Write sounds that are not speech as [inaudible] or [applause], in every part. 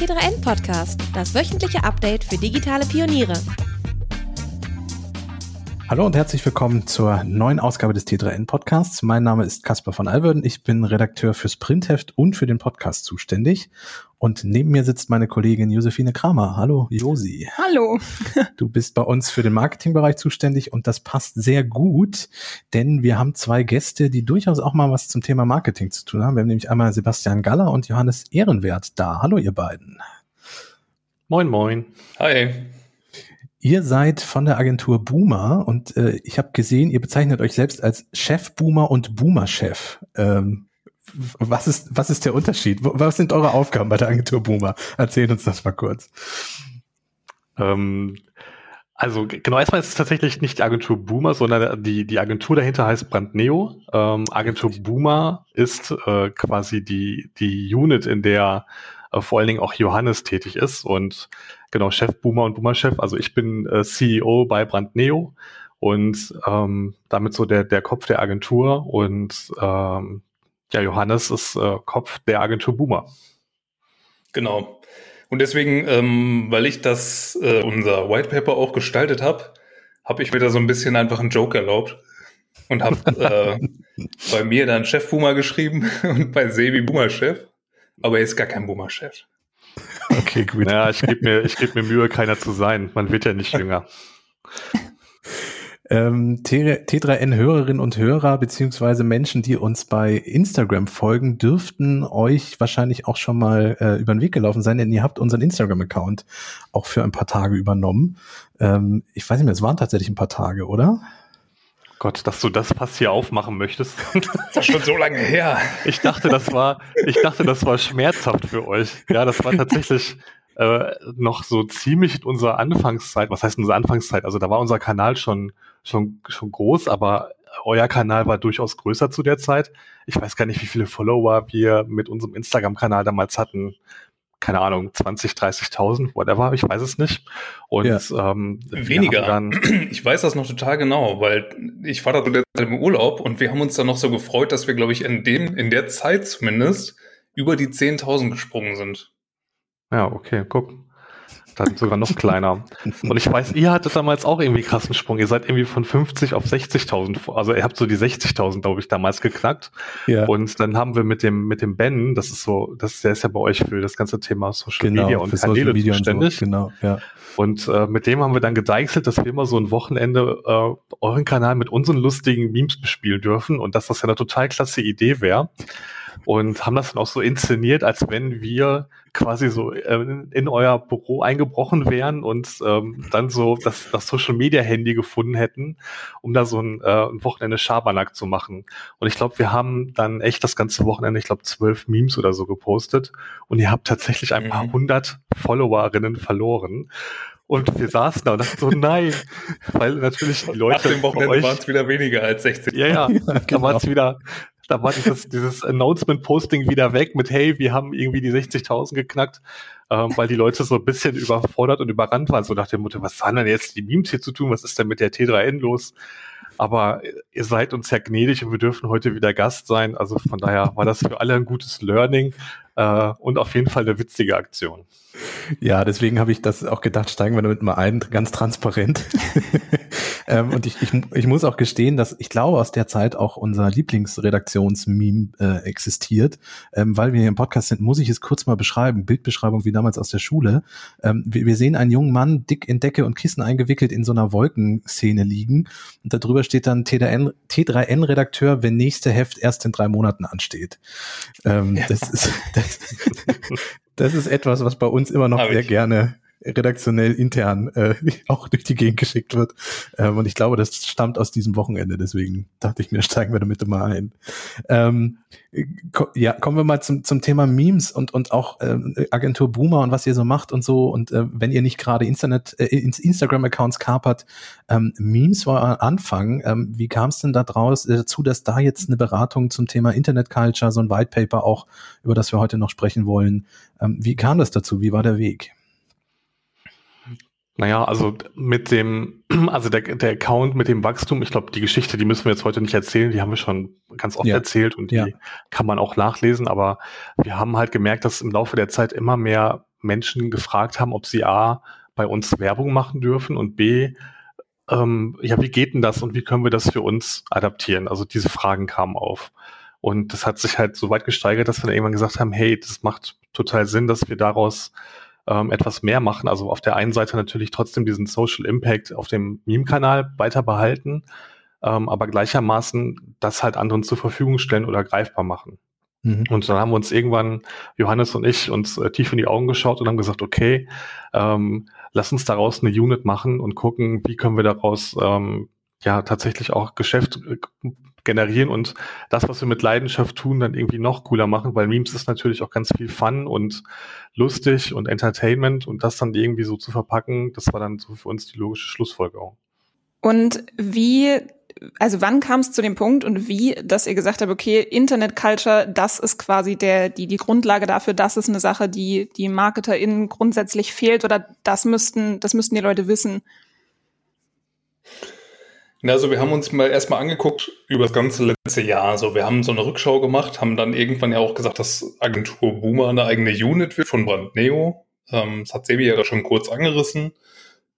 T3N Podcast, das wöchentliche Update für digitale Pioniere. Hallo und herzlich willkommen zur neuen Ausgabe des T3N Podcasts. Mein Name ist Caspar von Alverden. Ich bin Redakteur fürs Printheft und für den Podcast zuständig. Und neben mir sitzt meine Kollegin Josephine Kramer. Hallo, Josi. Hallo. [laughs] Du bist bei uns für den Marketingbereich zuständig und das passt sehr gut, denn wir haben zwei Gäste, die durchaus auch mal was zum Thema Marketing zu tun haben. Wir haben nämlich einmal Sebastian Galler und Johannes Ehrenwert da. Hallo, ihr beiden. Moin, moin. Hi. Ihr seid von der Agentur Boomer und äh, ich habe gesehen, ihr bezeichnet euch selbst als Chef Boomer und Boomer Chef. Ähm, was ist was ist der Unterschied? Was sind eure Aufgaben bei der Agentur Boomer? Erzählt uns das mal kurz. Ähm, also genau erstmal ist es tatsächlich nicht die Agentur Boomer, sondern die die Agentur dahinter heißt Brandneo. Ähm, Agentur Boomer ist äh, quasi die die Unit, in der äh, vor allen Dingen auch Johannes tätig ist und genau Chef Boomer und Boomer Chef. Also ich bin äh, CEO bei Brandneo und ähm, damit so der der Kopf der Agentur und ähm, ja Johannes ist äh, Kopf der Agentur Boomer. Genau. Und deswegen, ähm, weil ich das äh, unser White Paper auch gestaltet habe, habe ich mir da so ein bisschen einfach einen Joke erlaubt und habe [laughs] äh, bei mir dann Chef Boomer geschrieben [laughs] und bei Sebi Boomer Chef. Aber er ist gar kein Boomer Chef. Okay, gut. Ja, ich gebe mir, ich geb mir Mühe, keiner zu sein. Man wird ja nicht jünger. [laughs] Ähm, T3N-Hörerinnen und Hörer beziehungsweise Menschen, die uns bei Instagram folgen, dürften euch wahrscheinlich auch schon mal äh, über den Weg gelaufen sein, denn ihr habt unseren Instagram-Account auch für ein paar Tage übernommen. Ähm, ich weiß nicht mehr, es waren tatsächlich ein paar Tage, oder? Gott, dass du das Fass hier aufmachen möchtest. [laughs] Das ist schon so lange her. Ich dachte, das war, ich dachte, das war schmerzhaft für euch. Ja, das war tatsächlich äh, noch so ziemlich in unserer Anfangszeit. Was heißt unsere Anfangszeit? Also da war unser Kanal schon, schon, schon groß, aber euer Kanal war durchaus größer zu der Zeit. Ich weiß gar nicht, wie viele Follower wir mit unserem Instagram-Kanal damals hatten keine Ahnung, 20, 30.000, whatever, ich weiß es nicht. Und ja. ähm, weniger. Dann [clears throat] ich weiß das noch total genau, weil ich war da zu der Zeit im Urlaub und wir haben uns dann noch so gefreut, dass wir, glaube ich, in dem, in der Zeit zumindest über die 10.000 gesprungen sind. Ja, okay, guck. Dann sogar noch kleiner. Und ich weiß, ihr hattet damals auch irgendwie krassen Sprung. Ihr seid irgendwie von 50 auf 60.000, also ihr habt so die 60.000, glaube ich, damals geknackt. Ja. Und dann haben wir mit dem, mit dem Ben, das ist so, das, der ist ja bei euch für das ganze Thema Social genau, Media und Kanäle zuständig. So. Genau, ja. Und äh, mit dem haben wir dann gedeichselt, dass wir immer so ein Wochenende äh, euren Kanal mit unseren lustigen Memes bespielen dürfen und dass das ja eine total klasse Idee wäre und haben das dann auch so inszeniert, als wenn wir quasi so äh, in euer Büro eingebrochen wären und ähm, dann so das, das Social Media Handy gefunden hätten, um da so ein, äh, ein Wochenende Schabernack zu machen. Und ich glaube, wir haben dann echt das ganze Wochenende, ich glaube, zwölf Memes oder so gepostet und ihr habt tatsächlich ein paar mhm. hundert Followerinnen verloren. Und wir saßen da und dachten so, [laughs] nein, weil natürlich die Leute. Nach dem Wochenende waren es wieder weniger als 60. Ja, ja, [laughs] ja genau. da war es wieder, da war dieses, dieses Announcement-Posting wieder weg mit, hey, wir haben irgendwie die 60.000 geknackt, ähm, weil die Leute so ein bisschen überfordert und überrannt waren, so nach dem Motto, was haben denn jetzt die Memes hier zu tun, was ist denn mit der T3N los? Aber ihr seid uns ja gnädig und wir dürfen heute wieder Gast sein, also von daher war das für alle ein gutes Learning äh, und auf jeden Fall eine witzige Aktion. Ja, deswegen habe ich das auch gedacht, steigen wir damit mal ein, ganz transparent. [laughs] ähm, und ich, ich, ich muss auch gestehen, dass ich glaube, aus der Zeit auch unser Lieblingsredaktionsmeme äh, existiert. Ähm, weil wir hier im Podcast sind, muss ich es kurz mal beschreiben. Bildbeschreibung wie damals aus der Schule. Ähm, wir, wir sehen einen jungen Mann dick in Decke und Kissen eingewickelt in so einer Wolkenszene liegen. Und darüber steht dann T3N, T3N-Redakteur, wenn nächste Heft erst in drei Monaten ansteht. Ähm, ja. Das ist, das, [laughs] das ist etwas, was bei uns immer noch Hab sehr ich. gerne redaktionell intern äh, [laughs] auch durch die Gegend geschickt wird. Ähm, und ich glaube, das stammt aus diesem Wochenende. Deswegen dachte ich mir, [laughs] steigen wir damit mal ein. Ähm, ko ja, kommen wir mal zum, zum Thema Memes und, und auch ähm, Agentur Boomer und was ihr so macht und so. Und äh, wenn ihr nicht gerade Internet, äh, Instagram-Accounts kapert, ähm, Memes war Anfang. Ähm, wie kam es denn da draus äh, dazu, dass da jetzt eine Beratung zum Thema Internet Culture, so ein White Paper auch, über das wir heute noch sprechen wollen, ähm, wie kam das dazu? Wie war der Weg? Naja, also mit dem, [clears throat] also der, der Account mit dem Wachstum, ich glaube, die Geschichte, die müssen wir jetzt heute nicht erzählen, die haben wir schon ganz oft ja. erzählt und die ja. kann man auch nachlesen, aber wir haben halt gemerkt, dass im Laufe der Zeit immer mehr Menschen gefragt haben, ob sie A, bei uns Werbung machen dürfen und B, ähm, ja, wie geht denn das und wie können wir das für uns adaptieren? Also diese Fragen kamen auf. Und das hat sich halt so weit gesteigert, dass wir dann irgendwann gesagt haben, hey, das macht total Sinn, dass wir daraus ähm, etwas mehr machen. Also auf der einen Seite natürlich trotzdem diesen Social Impact auf dem Meme-Kanal weiter behalten, ähm, aber gleichermaßen das halt anderen zur Verfügung stellen oder greifbar machen. Mhm. Und dann haben wir uns irgendwann, Johannes und ich, uns äh, tief in die Augen geschaut und haben gesagt, okay, ähm, lass uns daraus eine Unit machen und gucken, wie können wir daraus ähm, ja tatsächlich auch Geschäft äh, generieren und das, was wir mit Leidenschaft tun, dann irgendwie noch cooler machen, weil Memes ist natürlich auch ganz viel Fun und lustig und Entertainment und das dann irgendwie so zu verpacken, das war dann so für uns die logische Schlussfolgerung. Und wie, also wann kam es zu dem Punkt und wie, dass ihr gesagt habt, okay, Internet Culture, das ist quasi der, die, die Grundlage dafür, das ist eine Sache, die, die MarketerInnen grundsätzlich fehlt oder das müssten, das müssten die Leute wissen? Also wir haben uns mal erstmal angeguckt über das ganze letzte Jahr. Also wir haben so eine Rückschau gemacht, haben dann irgendwann ja auch gesagt, dass Agentur Boomer eine eigene Unit wird von Brand Neo. Ähm, das hat Sebi ja schon kurz angerissen.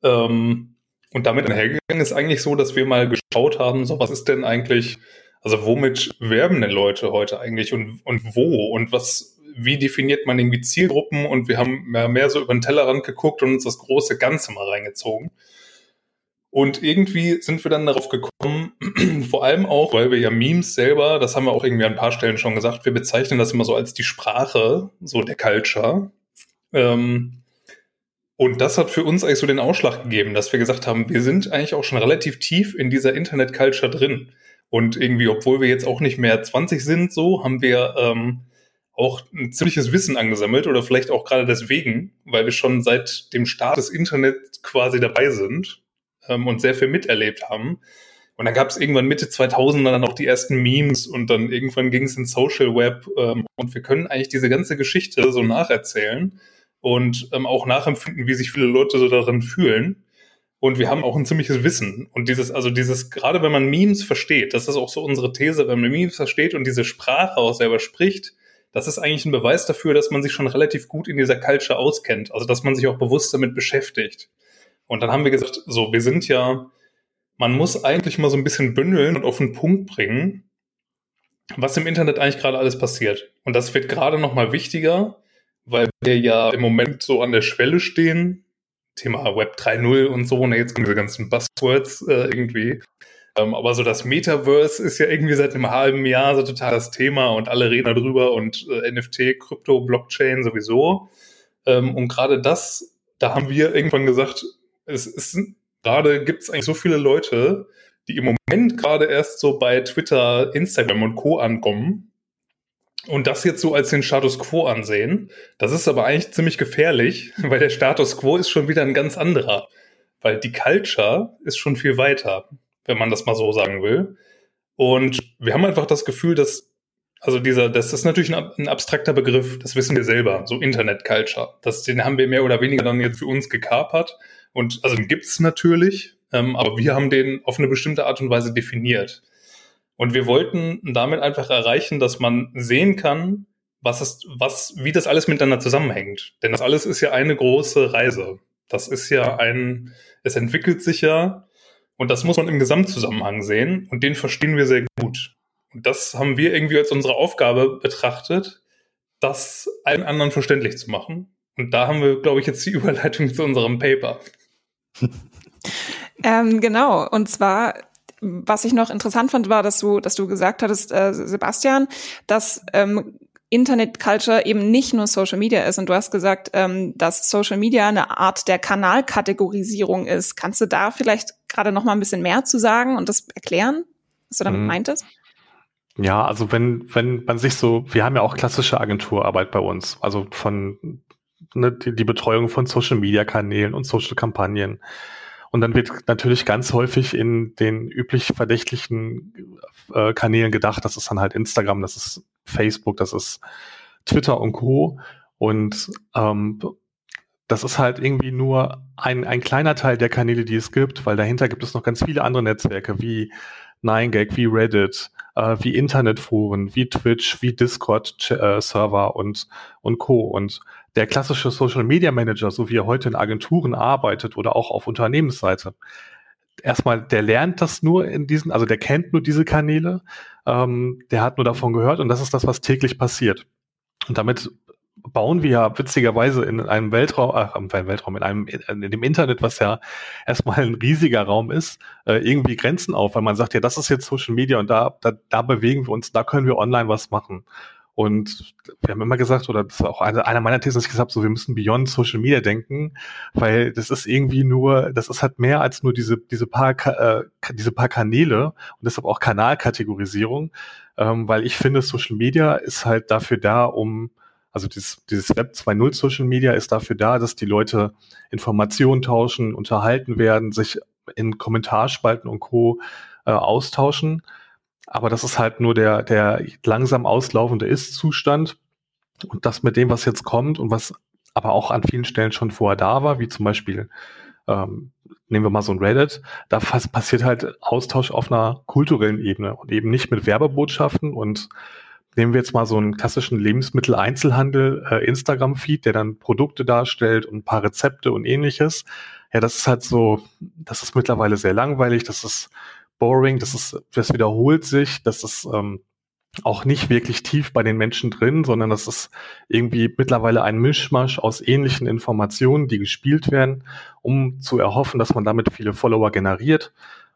Ähm, und damit einhergegangen ist eigentlich so, dass wir mal geschaut haben, so was ist denn eigentlich, also womit werben denn Leute heute eigentlich und, und wo und was, wie definiert man irgendwie Zielgruppen und wir haben mehr, mehr so über den Tellerrand geguckt und uns das große Ganze mal reingezogen. Und irgendwie sind wir dann darauf gekommen, [clears throat] vor allem auch, weil wir ja Memes selber, das haben wir auch irgendwie an ein paar Stellen schon gesagt, wir bezeichnen das immer so als die Sprache, so der Culture. Ähm, und das hat für uns eigentlich so den Ausschlag gegeben, dass wir gesagt haben, wir sind eigentlich auch schon relativ tief in dieser Internet-Culture drin. Und irgendwie, obwohl wir jetzt auch nicht mehr 20 sind, so, haben wir ähm, auch ein ziemliches Wissen angesammelt oder vielleicht auch gerade deswegen, weil wir schon seit dem Start des Internets quasi dabei sind ähm, und sehr viel miterlebt haben. Und dann gab es irgendwann Mitte 2000 dann auch die ersten Memes und dann irgendwann ging es ins Social Web ähm, und wir können eigentlich diese ganze Geschichte so nacherzählen und ähm, auch nachempfinden, wie sich viele Leute so darin fühlen. Und wir haben auch ein ziemliches Wissen. Und dieses, also dieses, gerade wenn man Memes versteht, das ist auch so unsere These, wenn man Memes versteht und diese Sprache auch selber spricht, das ist eigentlich ein Beweis dafür, dass man sich schon relativ gut in dieser Culture auskennt. Also dass man sich auch bewusst damit beschäftigt. Und dann haben wir gesagt, so, wir sind ja, man muss eigentlich mal so ein bisschen bündeln und auf den Punkt bringen, was im Internet eigentlich gerade alles passiert. Und das wird gerade noch mal wichtiger, weil wir ja im Moment so an der Schwelle stehen. Thema Web 3.0 und so, ne, jetzt kommen diese ganzen Buzzwords äh, irgendwie. Ähm, aber so das Metaverse ist ja irgendwie seit einem halben Jahr so total das Thema und alle reden darüber und äh, NFT, Krypto, Blockchain sowieso. Ähm, und gerade das, da haben wir irgendwann gesagt, es ist gerade gibt es eigentlich so viele Leute, die im Moment gerade erst so bei Twitter, Instagram und Co. ankommen und das jetzt so als den Status quo ansehen. Das ist aber eigentlich ziemlich gefährlich, [laughs] weil der Status quo ist schon wieder ein ganz anderer. Weil die Culture ist schon viel weiter, wenn man das mal so sagen will. Und wir haben einfach das Gefühl, dass, also dieser, das ist natürlich ein, ein abstrakter Begriff, das wissen wir selber, so Internet Culture. Das, den haben wir mehr oder weniger dann jetzt für uns gekapert. Und also den gibt's natürlich, ähm, aber wir haben den auf eine bestimmte Art und Weise definiert. Und wir wollten damit einfach erreichen, dass man sehen kann, was ist, was, wie das alles miteinander zusammenhängt. Denn das alles ist ja eine große Reise. Das ist ja ein, es entwickelt sich ja und das muss man im Gesamtzusammenhang sehen und den verstehen wir sehr gut. Und das haben wir irgendwie als unsere Aufgabe betrachtet, das allen anderen verständlich zu machen. Und da haben wir, glaube ich, jetzt die [laughs] Überleitung zu unserem Paper. Ähm, genau. Und zwar, was ich noch interessant fand, war, dass du, dass du gesagt hattest, äh, Sebastian, dass ähm, Internet Culture eben nicht nur Social Media ist. Und du hast gesagt, ähm, dass Social Media eine Art der Kanalkategorisierung ist. Kannst du da vielleicht gerade noch mal ein bisschen mehr zu sagen und das erklären, was du damit mhm. meintest? Ja, also wenn, wenn man sich so, wir haben ja auch klassische Agenturarbeit bei uns, also von ne, die, die Betreuung von Social-Media-Kanälen und Social-Kampagnen. Und dann wird natürlich ganz häufig in den üblich verdächtlichen äh, Kanälen gedacht, das ist dann halt Instagram, das ist Facebook, das ist Twitter und Co. Und ähm, das ist halt irgendwie nur ein, ein kleiner Teil der Kanäle, die es gibt, weil dahinter gibt es noch ganz viele andere Netzwerke wie 9gag, wie Reddit, äh, wie Internetforen, wie Twitch, wie Discord-Server äh, und, und Co. Und der klassische Social Media Manager, so wie er heute in Agenturen arbeitet oder auch auf Unternehmensseite, erstmal, der lernt das nur in diesen, also der kennt nur diese Kanäle, ähm, der hat nur davon gehört und das ist das, was täglich passiert. Und damit bauen wir ja witzigerweise in einem Weltraum, ach, im Weltraum, in einem, in dem Internet, was ja erstmal ein riesiger Raum ist, äh, irgendwie Grenzen auf, weil man sagt, ja, das ist jetzt Social Media und da, da, da bewegen wir uns, da können wir online was machen. Und wir haben immer gesagt, oder das war auch eine, einer meiner Thesen, dass ich gesagt habe, so wir müssen beyond Social Media denken, weil das ist irgendwie nur, das ist halt mehr als nur diese, diese paar, äh, diese paar Kanäle und deshalb auch Kanalkategorisierung, ähm, weil ich finde, Social Media ist halt dafür da, um also dieses, dieses Web 2.0 Social Media ist dafür da, dass die Leute Informationen tauschen, unterhalten werden, sich in Kommentarspalten und Co. Äh, austauschen. Aber das ist halt nur der, der langsam auslaufende Ist-Zustand. Und das mit dem, was jetzt kommt und was aber auch an vielen Stellen schon vorher da war, wie zum Beispiel, ähm, nehmen wir mal so ein Reddit, da passiert halt Austausch auf einer kulturellen Ebene und eben nicht mit Werbebotschaften und nehmen wir jetzt mal so einen klassischen Lebensmitteleinzelhandel, äh, Instagram-Feed, der dann Produkte darstellt und ein paar Rezepte und ähnliches. Ja, das ist halt so, das ist mittlerweile sehr langweilig, das ist boring, das ist, das wiederholt sich, das ist ähm, auch nicht wirklich tief bei den Menschen drin, sondern das ist irgendwie mittlerweile ein Mischmasch aus ähnlichen Informationen, die gespielt werden, um zu erhoffen, dass man damit viele Follower generiert.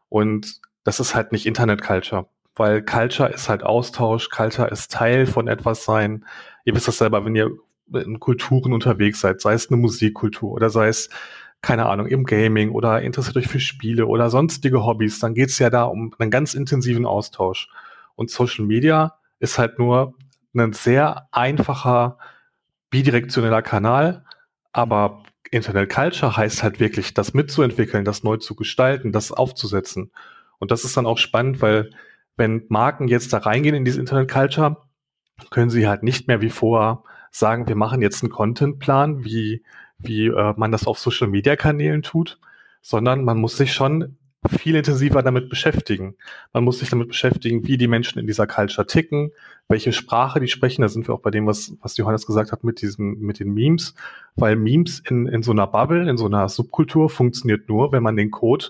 Und das ist halt nicht Internet-Culture weil Culture ist halt Austausch, Culture ist Teil von etwas sein. Ihr wisst das selber, wenn ihr in Kulturen unterwegs seid, sei es eine Musikkultur oder sei es, keine Ahnung, im Gaming oder interessiert euch für Spiele oder sonstige Hobbys, dann geht es ja da um einen ganz intensiven Austausch. Und Social Media ist halt nur ein sehr einfacher bidirektioneller Kanal, aber Internet Culture heißt halt wirklich, das mitzuentwickeln, das neu zu gestalten, das aufzusetzen. Und das ist dann auch spannend, weil wenn Marken jetzt da reingehen in diese Internet Culture, können sie halt nicht mehr wie vorher sagen, wir machen jetzt einen Contentplan, wie, wie äh, man das auf Social Media Kanälen tut, sondern man muss sich schon viel intensiver damit beschäftigen. Man muss sich damit beschäftigen, wie die Menschen in dieser Culture ticken, welche Sprache die sprechen. Da sind wir auch bei dem, was, was Johannes gesagt hat mit diesem, mit den Memes, weil Memes in, in so einer Bubble, in so einer Subkultur funktioniert nur, wenn man den Code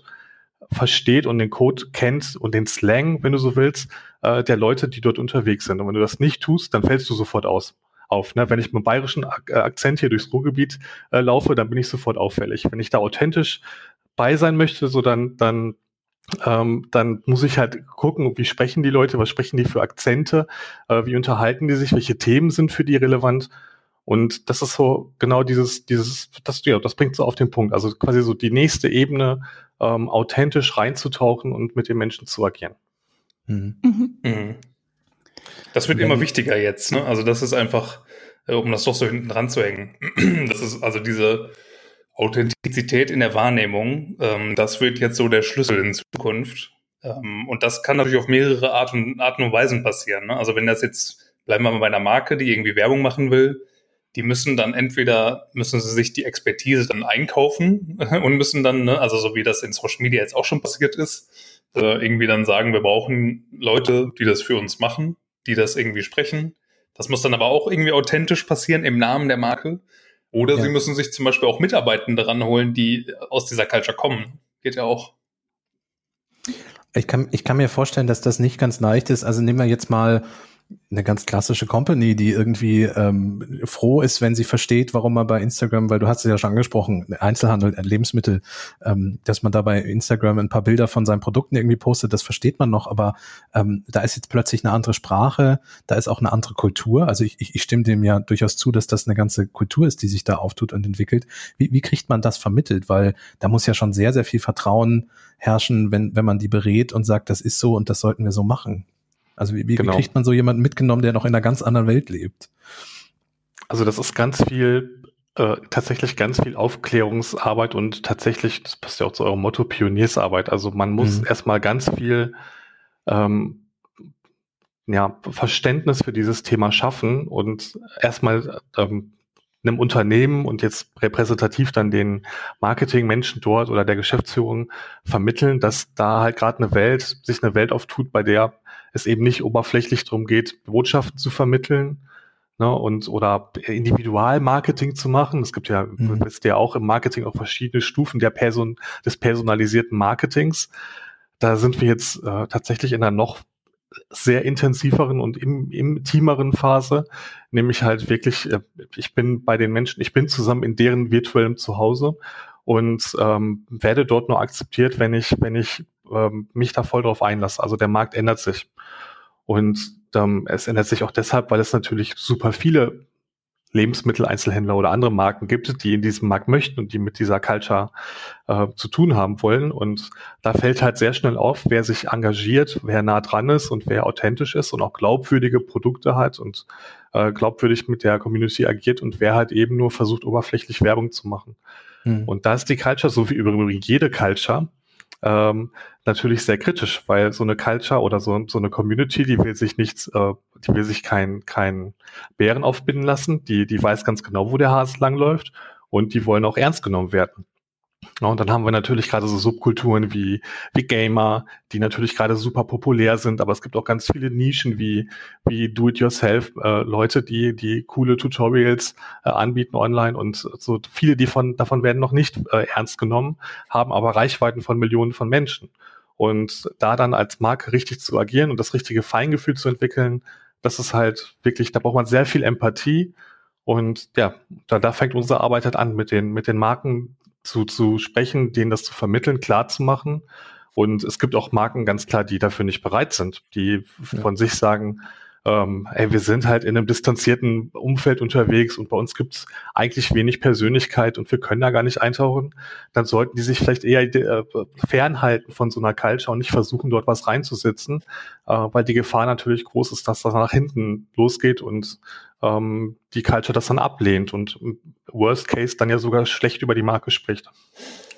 versteht und den Code kennt und den Slang, wenn du so willst, äh, der Leute, die dort unterwegs sind. Und wenn du das nicht tust, dann fällst du sofort aus auf. Ne? Wenn ich mit einem bayerischen Ak äh, Akzent hier durchs Ruhrgebiet äh, laufe, dann bin ich sofort auffällig. Wenn ich da authentisch bei sein möchte, so dann, dann, ähm, dann muss ich halt gucken, wie sprechen die Leute, was sprechen die für Akzente, äh, wie unterhalten die sich, welche Themen sind für die relevant. Und das ist so genau dieses, dieses, das, ja, das bringt so auf den Punkt. Also quasi so die nächste Ebene ähm, authentisch reinzutauchen und mit den Menschen zu agieren. Mhm. Mhm. Das wird immer wichtiger jetzt. Ne? Also das ist einfach, äh, um das doch so hinten dran zu hängen. [clears throat] Das ist also diese Authentizität in der Wahrnehmung. Ähm, das wird jetzt so der Schlüssel in Zukunft. Ähm, und das kann natürlich auf mehrere Art und, Arten und Weisen passieren. Ne? Also wenn das jetzt, bleiben wir mal bei einer Marke, die irgendwie Werbung machen will, die müssen dann entweder, müssen sie sich die Expertise dann einkaufen [laughs] und müssen dann, ne, also so wie das in Social Media jetzt auch schon passiert ist, äh, irgendwie dann sagen, wir brauchen Leute, die das für uns machen, die das irgendwie sprechen. Das muss dann aber auch irgendwie authentisch passieren im Namen der Marke. Oder ja. sie müssen sich zum Beispiel auch Mitarbeitende ranholen, die aus dieser Culture kommen. Geht ja auch. Ich kann, ich kann mir vorstellen, dass das nicht ganz leicht ist. Also nehmen wir jetzt mal eine ganz klassische Company, die irgendwie ähm, froh ist, wenn sie versteht, warum man bei Instagram, weil du hast es ja schon angesprochen, Einzelhandel, Lebensmittel, ähm, dass man da bei Instagram ein paar Bilder von seinen Produkten irgendwie postet, das versteht man noch, aber ähm, da ist jetzt plötzlich eine andere Sprache, da ist auch eine andere Kultur. Also ich, ich, ich stimme dem ja durchaus zu, dass das eine ganze Kultur ist, die sich da auftut und entwickelt. Wie, wie kriegt man das vermittelt? Weil da muss ja schon sehr, sehr viel Vertrauen herrschen, wenn, wenn man die berät und sagt, das ist so und das sollten wir so machen. Also wie, wie, genau. kriegt man so jemanden mitgenommen, der noch in einer ganz anderen Welt lebt? Also das ist ganz viel, äh, tatsächlich ganz viel Aufklärungsarbeit und tatsächlich, das passt ja auch zu eurem Motto, Pioniersarbeit. Also man muss mhm. erstmal ganz viel ähm, ja, Verständnis für dieses Thema schaffen und erstmal ähm, einem Unternehmen und jetzt repräsentativ dann den Marketingmenschen dort oder der Geschäftsführung vermitteln, dass da halt gerade eine Welt, sich eine Welt auftut, bei der es eben nicht oberflächlich darum geht, Botschaften zu vermitteln, ne, und oder Individualmarketing zu machen. Es gibt ja, mhm. wisst ja auch im Marketing auch verschiedene Stufen der Person, des personalisierten Marketings. Da sind wir jetzt äh, tatsächlich in einer noch sehr intensiveren und im, intimeren Phase, nämlich halt wirklich, äh, ich bin bei den Menschen, ich bin zusammen in deren virtuellem Zuhause und ähm, werde dort nur akzeptiert, wenn ich, wenn ich ähm, mich da voll drauf einlasse. Also der Markt ändert sich. Und ähm, es ändert sich auch deshalb, weil es natürlich super viele Lebensmitteleinzelhändler oder andere Marken gibt, die in diesem Markt möchten und die mit dieser Culture äh, zu tun haben wollen. Und da fällt halt sehr schnell auf, wer sich engagiert, wer nah dran ist und wer authentisch ist und auch glaubwürdige Produkte hat und äh, glaubwürdig mit der Community agiert und wer halt eben nur versucht, oberflächlich Werbung zu machen. Hm. Und da ist die Culture, so wie übrigens jede Culture, ähm, natürlich sehr kritisch, weil so eine Culture oder so, so eine Community, die will sich nichts, äh, die will sich kein, kein Bären aufbinden lassen, die, die weiß ganz genau, wo der Hase langläuft und die wollen auch ernst genommen werden. Und dann haben wir natürlich gerade so Subkulturen wie, wie Gamer, die natürlich gerade super populär sind, aber es gibt auch ganz viele Nischen wie, wie Do-it-yourself, äh, Leute, die, die coole Tutorials äh, anbieten online und so viele die von, davon werden noch nicht äh, ernst genommen, haben aber Reichweiten von Millionen von Menschen. Und da dann als Marke richtig zu agieren und das richtige Feingefühl zu entwickeln, das ist halt wirklich, da braucht man sehr viel Empathie. Und ja, da, da fängt unsere Arbeit halt an, mit den, mit den Marken zu, zu sprechen, denen das zu vermitteln, klar zu machen. Und es gibt auch Marken ganz klar, die dafür nicht bereit sind, die ja. von sich sagen, ähm, ey, wir sind halt in einem distanzierten Umfeld unterwegs und bei uns gibt's eigentlich wenig Persönlichkeit und wir können da gar nicht eintauchen, dann sollten die sich vielleicht eher äh, fernhalten von so einer Culture und nicht versuchen, dort was reinzusetzen, äh, weil die Gefahr natürlich groß ist, dass das nach hinten losgeht und ähm, die Culture das dann ablehnt und Worst Case dann ja sogar schlecht über die Marke spricht.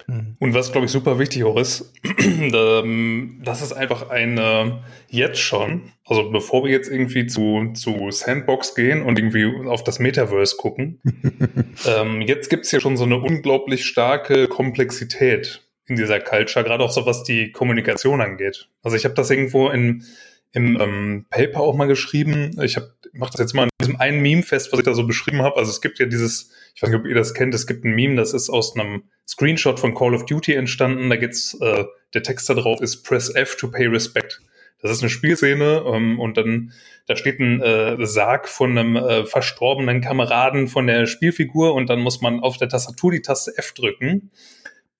Mhm. Und was, glaube ich, super wichtig auch ist, [clears throat] ähm, das ist einfach eine, jetzt schon, also bevor wir jetzt irgendwie zu, zu Sandbox gehen und irgendwie auf das Metaverse gucken, [laughs] ähm, jetzt gibt's hier schon so eine unglaublich starke Komplexität in dieser Culture, gerade auch so was die Kommunikation angeht. Also ich habe das irgendwo in im ähm, Paper auch mal geschrieben. Ich habe mache das jetzt mal in diesem einen Meme fest, was ich da so beschrieben habe. Also es gibt ja dieses, ich weiß nicht, ob ihr das kennt, es gibt ein Meme, das ist aus einem Screenshot von Call of Duty entstanden. Da geht's, äh, der Text da drauf ist Press F to pay respect. Das ist eine Spielszene ähm, und dann da steht ein äh, Sarg von einem äh, verstorbenen Kameraden von der Spielfigur und dann muss man auf der Tastatur die Taste F drücken,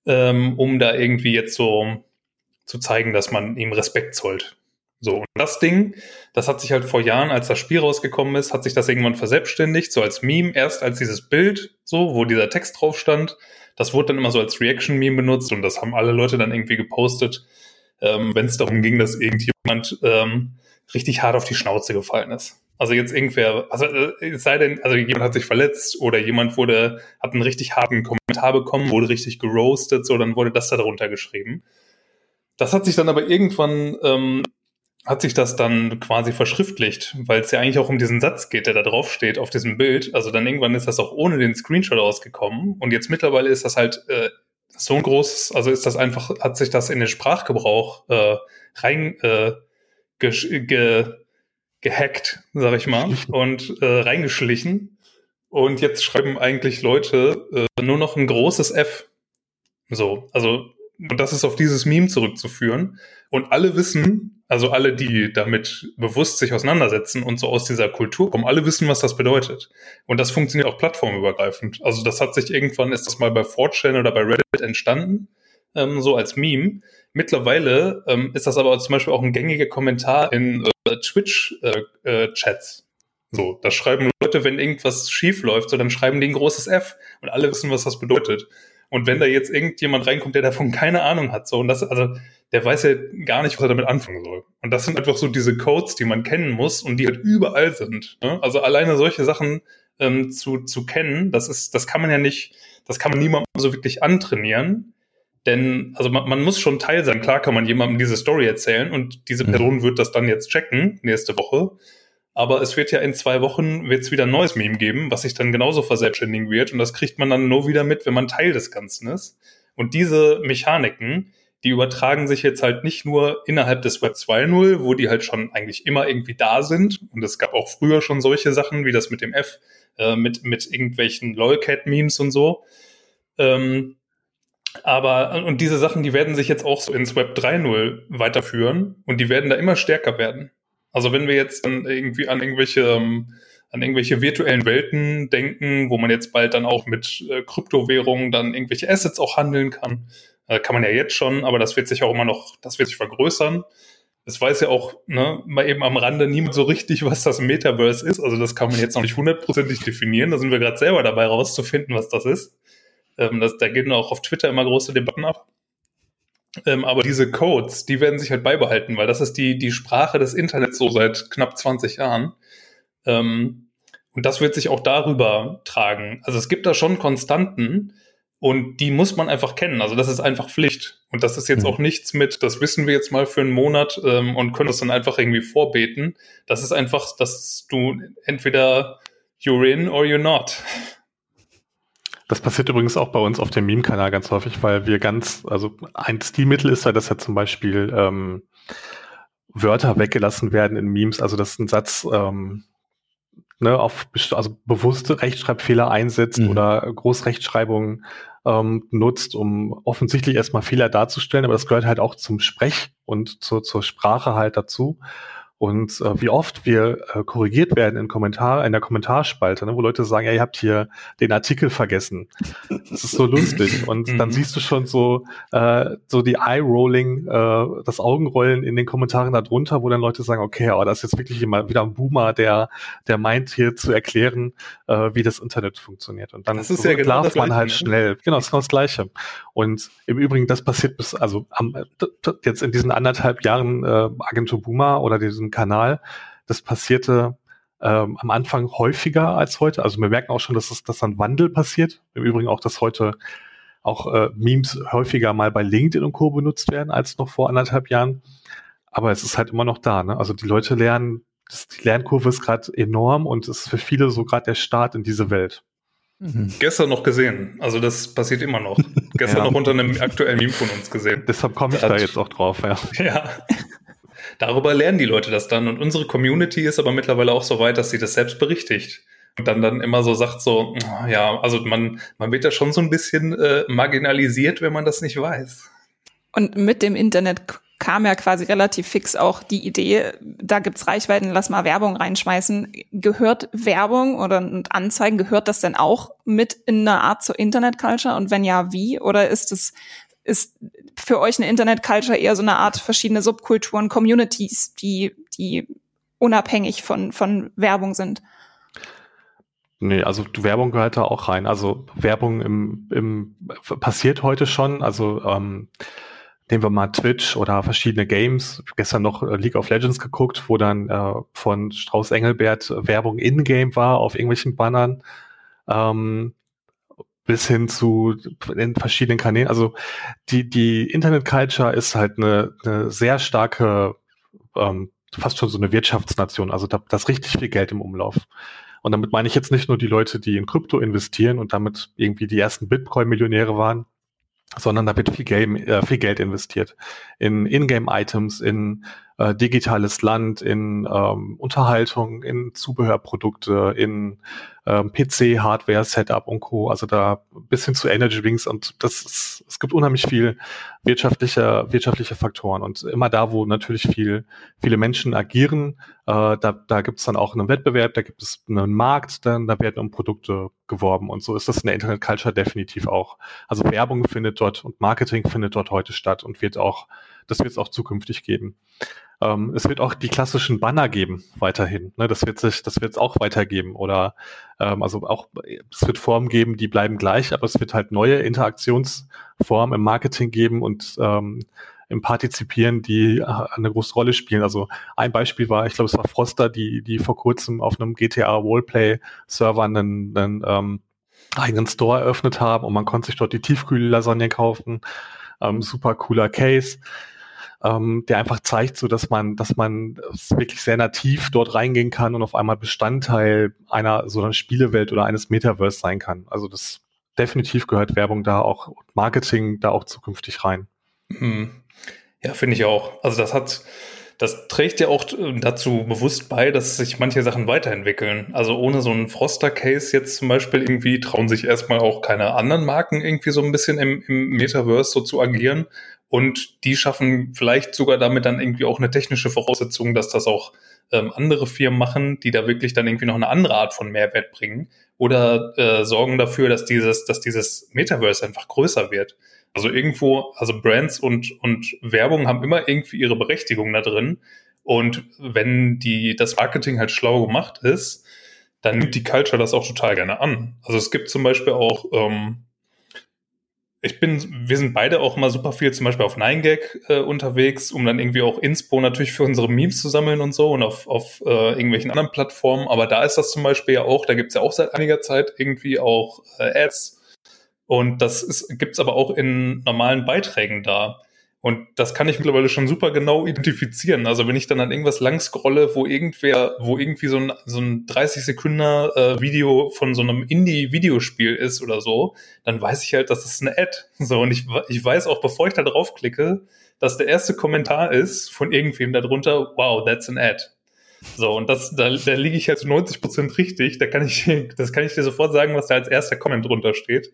ähm, um da irgendwie jetzt so zu zeigen, dass man ihm Respekt zollt. So, und das Ding, das hat sich halt vor Jahren, als das Spiel rausgekommen ist, hat sich das irgendwann verselbstständigt, so als Meme, erst als dieses Bild, so, wo dieser Text drauf stand. Das wurde dann immer so als Reaction-Meme benutzt und das haben alle Leute dann irgendwie gepostet, ähm, wenn es darum ging, dass irgendjemand ähm, richtig hart auf die Schnauze gefallen ist. Also jetzt irgendwer, also äh, es sei denn, also jemand hat sich verletzt oder jemand wurde, hat einen richtig harten Kommentar bekommen, wurde richtig geroastet, so, dann wurde das da drunter geschrieben. Das hat sich dann aber irgendwann ähm, hat sich das dann quasi verschriftlicht, weil es ja eigentlich auch um diesen Satz geht, der da drauf steht auf diesem Bild. Also dann irgendwann ist das auch ohne den Screenshot rausgekommen und jetzt mittlerweile ist das halt äh, so ein großes, also ist das einfach, hat sich das in den Sprachgebrauch äh, rein äh, ge, ge, gehackt, sag ich mal, und äh, reingeschlichen. Und jetzt schreiben eigentlich Leute äh, nur noch ein großes F. So, also und das ist auf dieses Meme zurückzuführen. Und alle wissen, also alle, die damit bewusst sich auseinandersetzen und so aus dieser Kultur kommen, alle wissen, was das bedeutet. Und das funktioniert auch plattformübergreifend. Also das hat sich irgendwann, ist das mal bei 4chan oder bei Reddit entstanden, ähm, so als Meme. Mittlerweile ähm, ist das aber zum Beispiel auch ein gängiger Kommentar in äh, Twitch-Chats. Äh, äh, so, da schreiben Leute, wenn irgendwas schief läuft, so dann schreiben die ein großes F und alle wissen, was das bedeutet. Und wenn da jetzt irgendjemand reinkommt, der davon keine Ahnung hat, so und das, also der weiß ja gar nicht, was er damit anfangen soll. Und das sind einfach so diese Codes, die man kennen muss und die halt überall sind. Ne? Also alleine solche Sachen ähm, zu, zu kennen, das ist, das kann man ja nicht, das kann man niemandem so wirklich antrainieren. Denn, also man, man muss schon Teil sein. Klar kann man jemandem diese Story erzählen und diese mhm. Person wird das dann jetzt checken nächste Woche. Aber es wird ja in zwei Wochen wird's wieder ein neues Meme geben, was sich dann genauso verselbstständigen wird. Und das kriegt man dann nur wieder mit, wenn man Teil des Ganzen ist. Und diese Mechaniken, die übertragen sich jetzt halt nicht nur innerhalb des Web 2.0, wo die halt schon eigentlich immer irgendwie da sind. Und es gab auch früher schon solche Sachen wie das mit dem F, äh, mit, mit irgendwelchen Lolcat-Memes und so. Ähm, aber, und diese Sachen, die werden sich jetzt auch so ins Web 3.0 weiterführen und die werden da immer stärker werden. Also wenn wir jetzt dann irgendwie an irgendwelche, ähm, an irgendwelche virtuellen Welten denken, wo man jetzt bald dann auch mit äh, Kryptowährungen dann irgendwelche Assets auch handeln kann, äh, kann man ja jetzt schon, aber das wird sich auch immer noch, das wird sich vergrößern. Es weiß ja auch, ne, mal eben am Rande niemand so richtig, was das Metaverse ist. Also das kann man jetzt noch nicht hundertprozentig definieren. Da sind wir gerade selber dabei rauszufinden, was das ist. Ähm, das, da gehen auch auf Twitter immer große Debatten ab. Ähm, aber diese Codes, die werden sich halt beibehalten, weil das ist die, die Sprache des Internets so seit knapp 20 Jahren. Ähm, und das wird sich auch darüber tragen. Also es gibt da schon Konstanten und die muss man einfach kennen. Also das ist einfach Pflicht. Und das ist jetzt mhm. auch nichts mit, das wissen wir jetzt mal für einen Monat ähm, und können das dann einfach irgendwie vorbeten. Das ist einfach, dass du entweder you're in or you're not. Das passiert übrigens auch bei uns auf dem Meme-Kanal ganz häufig, weil wir ganz, also ein Stilmittel ist ja, dass ja zum Beispiel ähm, Wörter weggelassen werden in Memes, also dass ein Satz ähm, ne, auf also bewusste Rechtschreibfehler einsetzt mhm. oder Großrechtschreibungen ähm, nutzt, um offensichtlich erstmal Fehler darzustellen, aber das gehört halt auch zum Sprech und zur, zur Sprache halt dazu und äh, wie oft wir äh, korrigiert werden in Kommentar in der Kommentarspalte, ne, wo Leute sagen, ja, ihr habt hier den Artikel vergessen. Das ist so lustig und [laughs] dann mhm. siehst du schon so äh, so die Eye-Rolling, äh, das Augenrollen in den Kommentaren darunter, wo dann Leute sagen, okay, aber das ist jetzt wirklich immer wieder ein Boomer, der der meint hier zu erklären, äh, wie das Internet funktioniert und dann das ist so ja genau das man halt ne? schnell. Genau, das ist genau das Gleiche. Und im Übrigen, das passiert bis also am, jetzt in diesen anderthalb Jahren äh, Agentur Boomer oder diesen Kanal. Das passierte ähm, am Anfang häufiger als heute. Also wir merken auch schon, dass es, dass ein Wandel passiert. Im Übrigen auch, dass heute auch äh, Memes häufiger mal bei LinkedIn und Co. benutzt werden als noch vor anderthalb Jahren. Aber es ist halt immer noch da. Ne? Also die Leute lernen, das, die Lernkurve ist gerade enorm und es ist für viele so gerade der Start in diese Welt. Mhm. Gestern noch gesehen. Also das passiert immer noch. [laughs] Gestern ja. noch unter einem aktuellen Meme von uns gesehen. Deshalb komme ich da, da jetzt auch drauf, ja. Ja darüber lernen die Leute das dann. Und unsere Community ist aber mittlerweile auch so weit, dass sie das selbst berichtigt. Und dann dann immer so sagt so, ja, also man, man wird ja schon so ein bisschen äh, marginalisiert, wenn man das nicht weiß. Und mit dem Internet kam ja quasi relativ fix auch die Idee, da gibt's Reichweiten, lass mal Werbung reinschmeißen. Gehört Werbung oder Anzeigen, gehört das denn auch mit in einer Art zur Internet-Culture? Und wenn ja, wie? Oder ist es ist für euch eine Internet-Culture eher so eine Art verschiedene Subkulturen, Communities, die, die unabhängig von, von Werbung sind? Nee, also Werbung gehört da auch rein. Also Werbung im, im passiert heute schon. Also ähm, nehmen wir mal Twitch oder verschiedene Games. Gestern noch League of Legends geguckt, wo dann äh, von Strauß Engelbert Werbung in-game war auf irgendwelchen Bannern. Ähm, bis hin zu in verschiedenen Kanälen. Also die, die Internet Culture ist halt eine, eine sehr starke, ähm, fast schon so eine Wirtschaftsnation. Also da, da ist richtig viel Geld im Umlauf. Und damit meine ich jetzt nicht nur die Leute, die in Krypto investieren und damit irgendwie die ersten Bitcoin-Millionäre waren, sondern da wird viel, Game, äh, viel Geld investiert in Ingame-Items, in äh, digitales Land, in ähm, Unterhaltung, in Zubehörprodukte, in ähm, PC, Hardware, Setup und Co. Also da bis hin zu Energy Drinks und das ist, es gibt unheimlich viel wirtschaftliche, wirtschaftliche Faktoren und immer da, wo natürlich viel, viele Menschen agieren, äh, da, da gibt es dann auch einen Wettbewerb, da gibt es einen Markt, dann da werden um Produkte geworben und so ist das in der Internet Culture definitiv auch. Also Werbung findet dort und Marketing findet dort heute statt und wird auch, das wird es auch zukünftig geben. Ähm, es wird auch die klassischen Banner geben weiterhin. Ne? Das wird sich, das wird es auch weitergeben. Oder ähm, also auch es wird Formen geben, die bleiben gleich, aber es wird halt neue Interaktionsformen im Marketing geben und ähm, im Partizipieren, die äh, eine große Rolle spielen. Also ein Beispiel war, ich glaube, es war Froster, die, die vor kurzem auf einem GTA Roleplay-Server einen, einen ähm, eigenen Store eröffnet haben und man konnte sich dort die Tiefkühl-Lasagne kaufen. Ähm, super cooler Case. Ähm, der einfach zeigt, so dass man, dass man wirklich sehr nativ dort reingehen kann und auf einmal Bestandteil einer so einer Spielewelt oder eines Metaverse sein kann. Also das definitiv gehört Werbung da auch Marketing da auch zukünftig rein. Hm. Ja, finde ich auch. Also das hat, das trägt ja auch dazu bewusst bei, dass sich manche Sachen weiterentwickeln. Also ohne so einen Froster-Case jetzt zum Beispiel irgendwie trauen sich erstmal auch keine anderen Marken irgendwie so ein bisschen im, im Metaverse so zu agieren. Und die schaffen vielleicht sogar damit dann irgendwie auch eine technische Voraussetzung, dass das auch ähm, andere Firmen machen, die da wirklich dann irgendwie noch eine andere Art von Mehrwert bringen oder äh, sorgen dafür, dass dieses, dass dieses Metaverse einfach größer wird. Also irgendwo, also Brands und, und Werbung haben immer irgendwie ihre Berechtigung da drin. Und wenn die, das Marketing halt schlau gemacht ist, dann nimmt die Culture das auch total gerne an. Also es gibt zum Beispiel auch ähm, ich bin, wir sind beide auch immer super viel zum Beispiel auf 9gag äh, unterwegs, um dann irgendwie auch Inspo natürlich für unsere Memes zu sammeln und so und auf, auf äh, irgendwelchen anderen Plattformen. Aber da ist das zum Beispiel ja auch, da gibt's ja auch seit einiger Zeit irgendwie auch äh, Ads. Und das ist, gibt's aber auch in normalen Beiträgen da. Und das kann ich mittlerweile schon super genau identifizieren. Also wenn ich dann an irgendwas lang scrolle, wo irgendwer, wo irgendwie so ein, so ein 30 Sekunden äh, Video von so einem Indie-Videospiel ist oder so, dann weiß ich halt, dass das eine Ad. So, und ich, ich weiß auch, bevor ich da draufklicke, dass der erste Kommentar ist von irgendwem darunter, wow, that's an Ad. So, und das, da, da liege ich halt zu 90 Prozent richtig. Da kann ich, [laughs] das kann ich dir sofort sagen, was da als erster Comment drunter steht.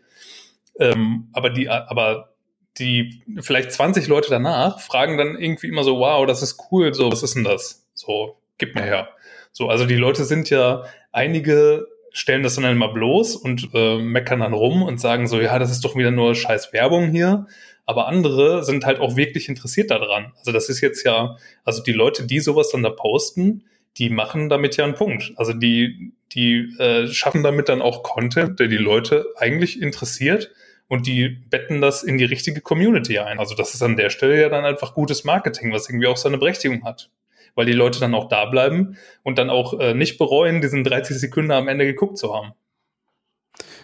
Ähm, aber die, aber die vielleicht 20 Leute danach fragen dann irgendwie immer so, wow, das ist cool, so, was ist denn das? So, gib mir her. So, also die Leute sind ja, einige stellen das dann immer bloß und äh, meckern dann rum und sagen so, ja, das ist doch wieder nur scheiß Werbung hier. Aber andere sind halt auch wirklich interessiert daran. Also das ist jetzt ja, also die Leute, die sowas dann da posten, die machen damit ja einen Punkt. Also die, die äh, schaffen damit dann auch Content, der die Leute eigentlich interessiert und die betten das in die richtige Community ein. Also das ist an der Stelle ja dann einfach gutes Marketing, was irgendwie auch seine Berechtigung hat. Weil die Leute dann auch da bleiben und dann auch äh, nicht bereuen, diesen 30 Sekunden am Ende geguckt zu haben.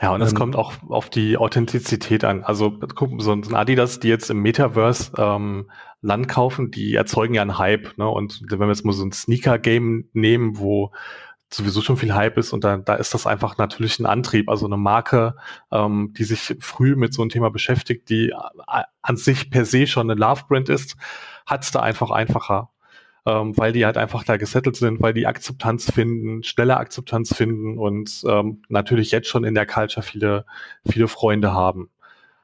Ja, und es ähm, kommt auch auf die Authentizität an. Also guck, so ein Adidas, die jetzt im Metaverse ähm, Land kaufen, die erzeugen ja einen Hype. Ne? Und wenn wir jetzt mal so ein Sneaker-Game nehmen, wo sowieso schon viel Hype ist und da, da ist das einfach natürlich ein Antrieb. Also eine Marke, ähm, die sich früh mit so einem Thema beschäftigt, die äh, an sich per se schon eine Love-Brand ist, hat es da einfach einfacher. Ähm, weil die halt einfach da gesettelt sind, weil die Akzeptanz finden, schnelle Akzeptanz finden und ähm, natürlich jetzt schon in der Culture viele, viele Freunde haben.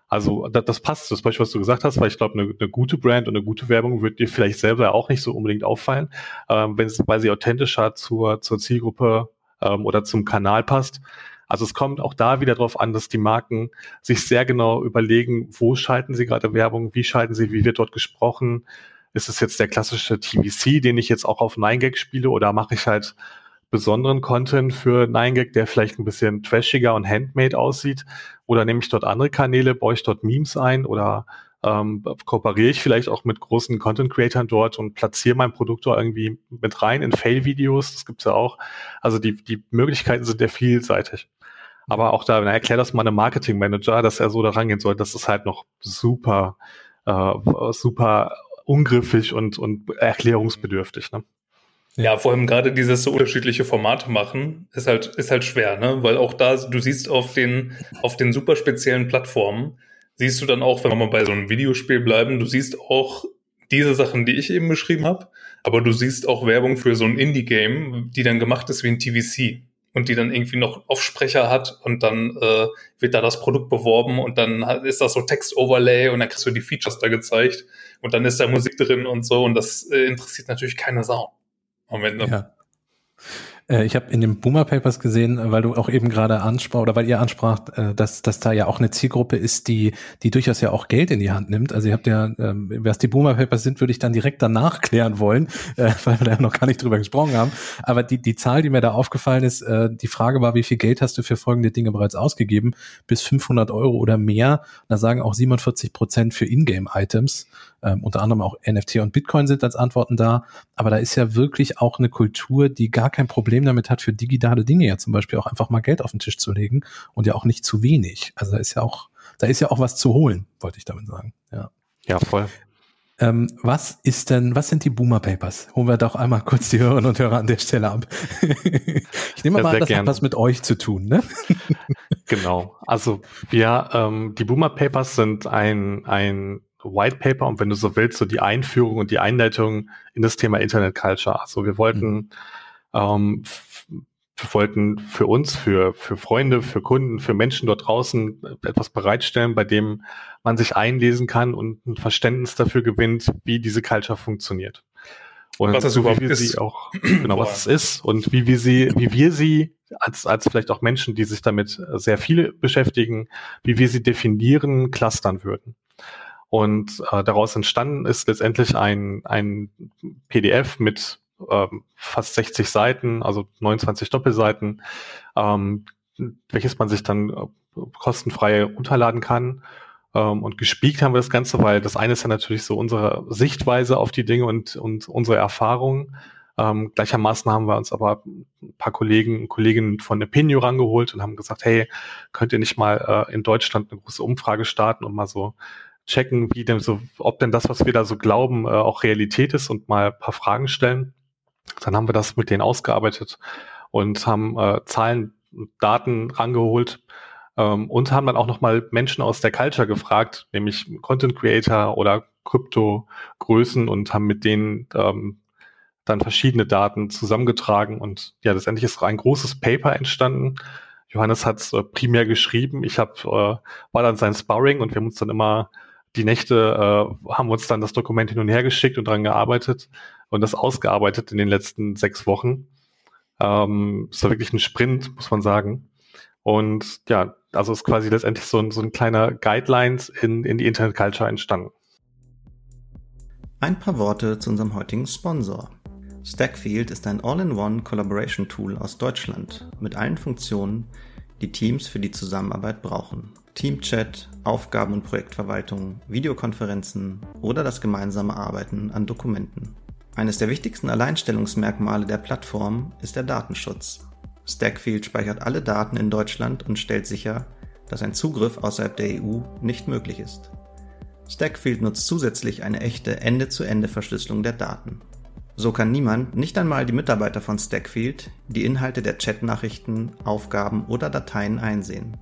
Also das, das passt, das Beispiel, was du gesagt hast, weil ich glaube, eine, eine gute Brand und eine gute Werbung wird dir vielleicht selber auch nicht so unbedingt auffallen, ähm, wenn weil sie authentischer zur, zur Zielgruppe ähm, oder zum Kanal passt. Also es kommt auch da wieder darauf an, dass die Marken sich sehr genau überlegen, wo schalten sie gerade Werbung, wie schalten sie, wie wird dort gesprochen. Ist es jetzt der klassische TVC, den ich jetzt auch auf 9gag spiele, oder mache ich halt besonderen Content für 9gag, der vielleicht ein bisschen trashiger und handmade aussieht? Oder nehme ich dort andere Kanäle, baue ich dort Memes ein oder ähm, kooperiere ich vielleicht auch mit großen Content-Creatern dort und platziere mein Produkt da irgendwie mit rein in Fail-Videos, das gibt's ja auch. Also die, die Möglichkeiten sind ja vielseitig. Aber auch da, erklär das mal einem Marketing-Manager, dass er so da rangehen soll, das ist halt noch super, äh, super ungriffig und, und erklärungsbedürftig. Ne? Ja, vor allem gerade dieses so unterschiedliche Formate machen, ist halt, ist halt schwer, ne? Weil auch da, du siehst auf den, auf den super speziellen Plattformen, siehst du dann auch, wenn wir mal bei so einem Videospiel bleiben, du siehst auch diese Sachen, die ich eben beschrieben habe, aber du siehst auch Werbung für so ein Indie-Game, die dann gemacht ist wie ein TVC und die dann irgendwie noch Aufsprecher hat und dann äh, wird da das Produkt beworben und dann ist das so Text-Overlay und dann kriegst du die Features da gezeigt und dann ist da Musik drin und so und das äh, interessiert natürlich keine Sau. Moment. Äh, ich habe in den Boomer Papers gesehen, weil du auch eben gerade ansprach oder weil ihr anspracht, äh, dass, dass da ja auch eine Zielgruppe ist, die, die durchaus ja auch Geld in die Hand nimmt. Also ihr habt ja, ähm, was die Boomer Papers sind, würde ich dann direkt danach [laughs] klären wollen, äh, weil wir da noch gar nicht drüber gesprochen haben. Aber die, die Zahl, die mir da aufgefallen ist, die Frage war, wie viel Geld hast du für folgende Dinge bereits ausgegeben? Bis 500 Euro oder mehr. Da sagen auch 47 Prozent für Ingame-Items. Ähm, unter anderem auch NFT und Bitcoin sind als Antworten da. Aber da ist ja wirklich auch eine Kultur, die gar kein Problem damit hat, für digitale Dinge ja zum Beispiel auch einfach mal Geld auf den Tisch zu legen und ja auch nicht zu wenig. Also da ist ja auch, da ist ja auch was zu holen, wollte ich damit sagen. Ja. Ja, voll. Ähm, was ist denn, was sind die Boomer Papers? Holen wir doch einmal kurz die Hörerinnen und Hörer an der Stelle ab. [laughs] ich nehme ja, mal an, das gern. hat was mit euch zu tun, ne? [laughs] genau. Also wir, ähm, die Boomer Papers sind ein, ein White Paper und wenn du so willst, so die Einführung und die Einleitung in das Thema Internet Culture. Also wir wollten mhm. Ähm, wollten für uns, für, für Freunde, für Kunden, für Menschen dort draußen etwas bereitstellen, bei dem man sich einlesen kann und ein Verständnis dafür gewinnt, wie diese Culture funktioniert. Und was es so überhaupt wie wir ist. sie auch, genau, was es ist und wie wir sie, wie wir sie als, als vielleicht auch Menschen, die sich damit sehr viel beschäftigen, wie wir sie definieren, clustern würden. Und äh, daraus entstanden ist letztendlich ein, ein PDF mit ähm, fast 60 Seiten, also 29 Doppelseiten, ähm, welches man sich dann äh, kostenfrei runterladen kann. Ähm, und gespiegt haben wir das Ganze, weil das eine ist ja natürlich so unsere Sichtweise auf die Dinge und, und unsere Erfahrungen. Ähm, gleichermaßen haben wir uns aber ein paar Kollegen und Kolleginnen von Opinio rangeholt und haben gesagt, hey, könnt ihr nicht mal äh, in Deutschland eine große Umfrage starten und mal so checken, wie denn so, ob denn das, was wir da so glauben, äh, auch Realität ist und mal ein paar Fragen stellen. Dann haben wir das mit denen ausgearbeitet und haben äh, Zahlen Daten rangeholt ähm, und haben dann auch nochmal Menschen aus der Culture gefragt, nämlich Content Creator oder Krypto-Größen und haben mit denen ähm, dann verschiedene Daten zusammengetragen und ja, letztendlich ist ein großes Paper entstanden. Johannes hat es äh, primär geschrieben. Ich hab, äh, war dann sein Sparring und wir haben uns dann immer die Nächte, äh, haben uns dann das Dokument hin und her geschickt und dran gearbeitet und das ausgearbeitet in den letzten sechs Wochen. Ähm, es war wirklich ein Sprint, muss man sagen. Und ja, also ist quasi letztendlich so ein, so ein kleiner Guidelines in, in die Internet Culture entstanden. Ein paar Worte zu unserem heutigen Sponsor. Stackfield ist ein All-in-One Collaboration Tool aus Deutschland mit allen Funktionen, die Teams für die Zusammenarbeit brauchen. Teamchat, Aufgaben- und Projektverwaltung, Videokonferenzen oder das gemeinsame Arbeiten an Dokumenten. Eines der wichtigsten Alleinstellungsmerkmale der Plattform ist der Datenschutz. Stackfield speichert alle Daten in Deutschland und stellt sicher, dass ein Zugriff außerhalb der EU nicht möglich ist. Stackfield nutzt zusätzlich eine echte Ende-zu-Ende-Verschlüsselung der Daten. So kann niemand, nicht einmal die Mitarbeiter von Stackfield, die Inhalte der Chatnachrichten, Aufgaben oder Dateien einsehen.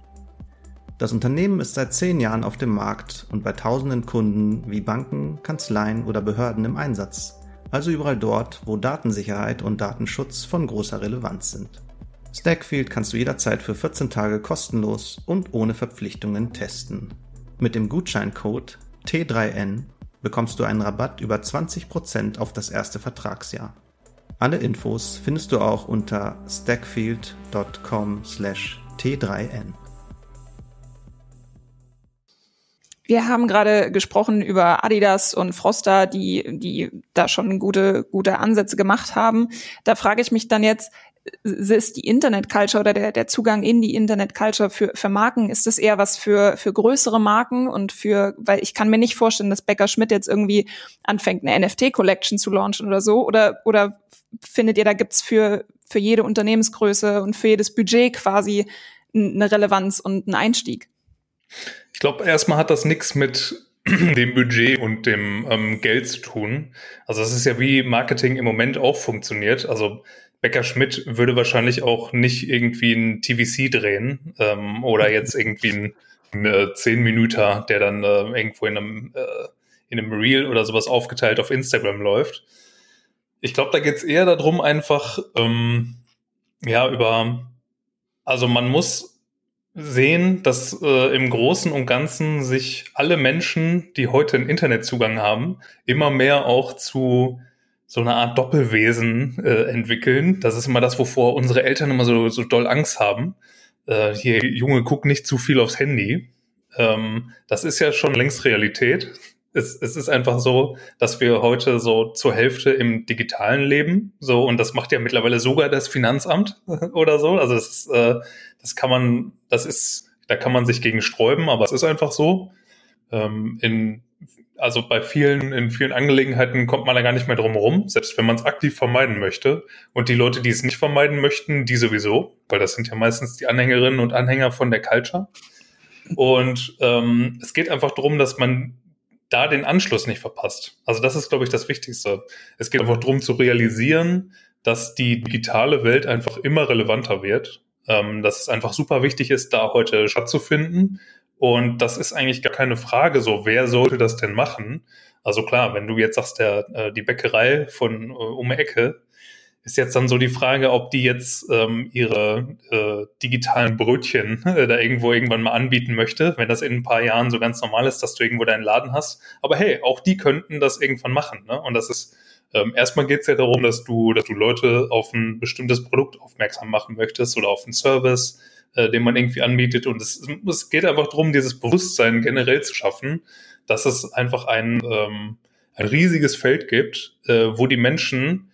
Das Unternehmen ist seit zehn Jahren auf dem Markt und bei tausenden Kunden wie Banken, Kanzleien oder Behörden im Einsatz also überall dort, wo Datensicherheit und Datenschutz von großer Relevanz sind. Stackfield kannst du jederzeit für 14 Tage kostenlos und ohne Verpflichtungen testen. Mit dem Gutscheincode T3N bekommst du einen Rabatt über 20% auf das erste Vertragsjahr. Alle Infos findest du auch unter stackfield.com/t3n. Wir haben gerade gesprochen über Adidas und Froster, die, die da schon gute, gute Ansätze gemacht haben. Da frage ich mich dann jetzt, ist die Internet-Culture oder der, der Zugang in die Internet-Culture für, für Marken, ist das eher was für, für größere Marken und für, weil ich kann mir nicht vorstellen, dass Becker Schmidt jetzt irgendwie anfängt, eine NFT-Collection zu launchen oder so, oder, oder findet ihr, da gibt's für, für jede Unternehmensgröße und für jedes Budget quasi eine Relevanz und einen Einstieg? Ich glaube, erstmal hat das nichts mit [clears throat] dem Budget und dem ähm, Geld zu tun. Also das ist ja wie Marketing im Moment auch funktioniert. Also Becker Schmidt würde wahrscheinlich auch nicht irgendwie ein TVC drehen ähm, oder jetzt [laughs] irgendwie ein, ein äh, 10 Minüter, der dann äh, irgendwo in einem, äh, in einem Reel oder sowas aufgeteilt auf Instagram läuft. Ich glaube, da geht es eher darum, einfach ähm, ja über, also man muss sehen, dass äh, im Großen und Ganzen sich alle Menschen, die heute einen Internetzugang haben, immer mehr auch zu so einer Art Doppelwesen äh, entwickeln. Das ist immer das, wovor unsere Eltern immer so, so doll Angst haben. Äh, hier, Junge, guck nicht zu viel aufs Handy. Ähm, das ist ja schon längst Realität. Es, es ist einfach so, dass wir heute so zur Hälfte im digitalen leben. So, und das macht ja mittlerweile sogar das Finanzamt [laughs] oder so. Also das äh, das kann man, das ist, da kann man sich gegen sträuben, aber es ist einfach so. Ähm, in, also bei vielen, in vielen Angelegenheiten kommt man da gar nicht mehr drum herum, selbst wenn man es aktiv vermeiden möchte. Und die Leute, die es nicht vermeiden möchten, die sowieso, weil das sind ja meistens die Anhängerinnen und Anhänger von der Culture. Und ähm, es geht einfach darum, dass man da den Anschluss nicht verpasst. Also das ist, glaube ich, das Wichtigste. Es geht einfach darum zu realisieren, dass die digitale Welt einfach immer relevanter wird, ähm, dass es einfach super wichtig ist, da heute stattzufinden. Und das ist eigentlich gar keine Frage so, wer sollte das denn machen? Also klar, wenn du jetzt sagst, der, äh, die Bäckerei von äh, um die Ecke, ist jetzt dann so die Frage, ob die jetzt ähm, ihre äh, digitalen Brötchen [laughs] äh, da irgendwo irgendwann mal anbieten möchte, wenn das in ein paar Jahren so ganz normal ist, dass du irgendwo deinen Laden hast. Aber hey, auch die könnten das irgendwann machen. Ne? Und das ist ähm, erstmal geht es ja darum, dass du, dass du Leute auf ein bestimmtes Produkt aufmerksam machen möchtest oder auf einen Service, äh, den man irgendwie anbietet. Und es, es geht einfach darum, dieses Bewusstsein generell zu schaffen, dass es einfach ein, ähm, ein riesiges Feld gibt, äh, wo die Menschen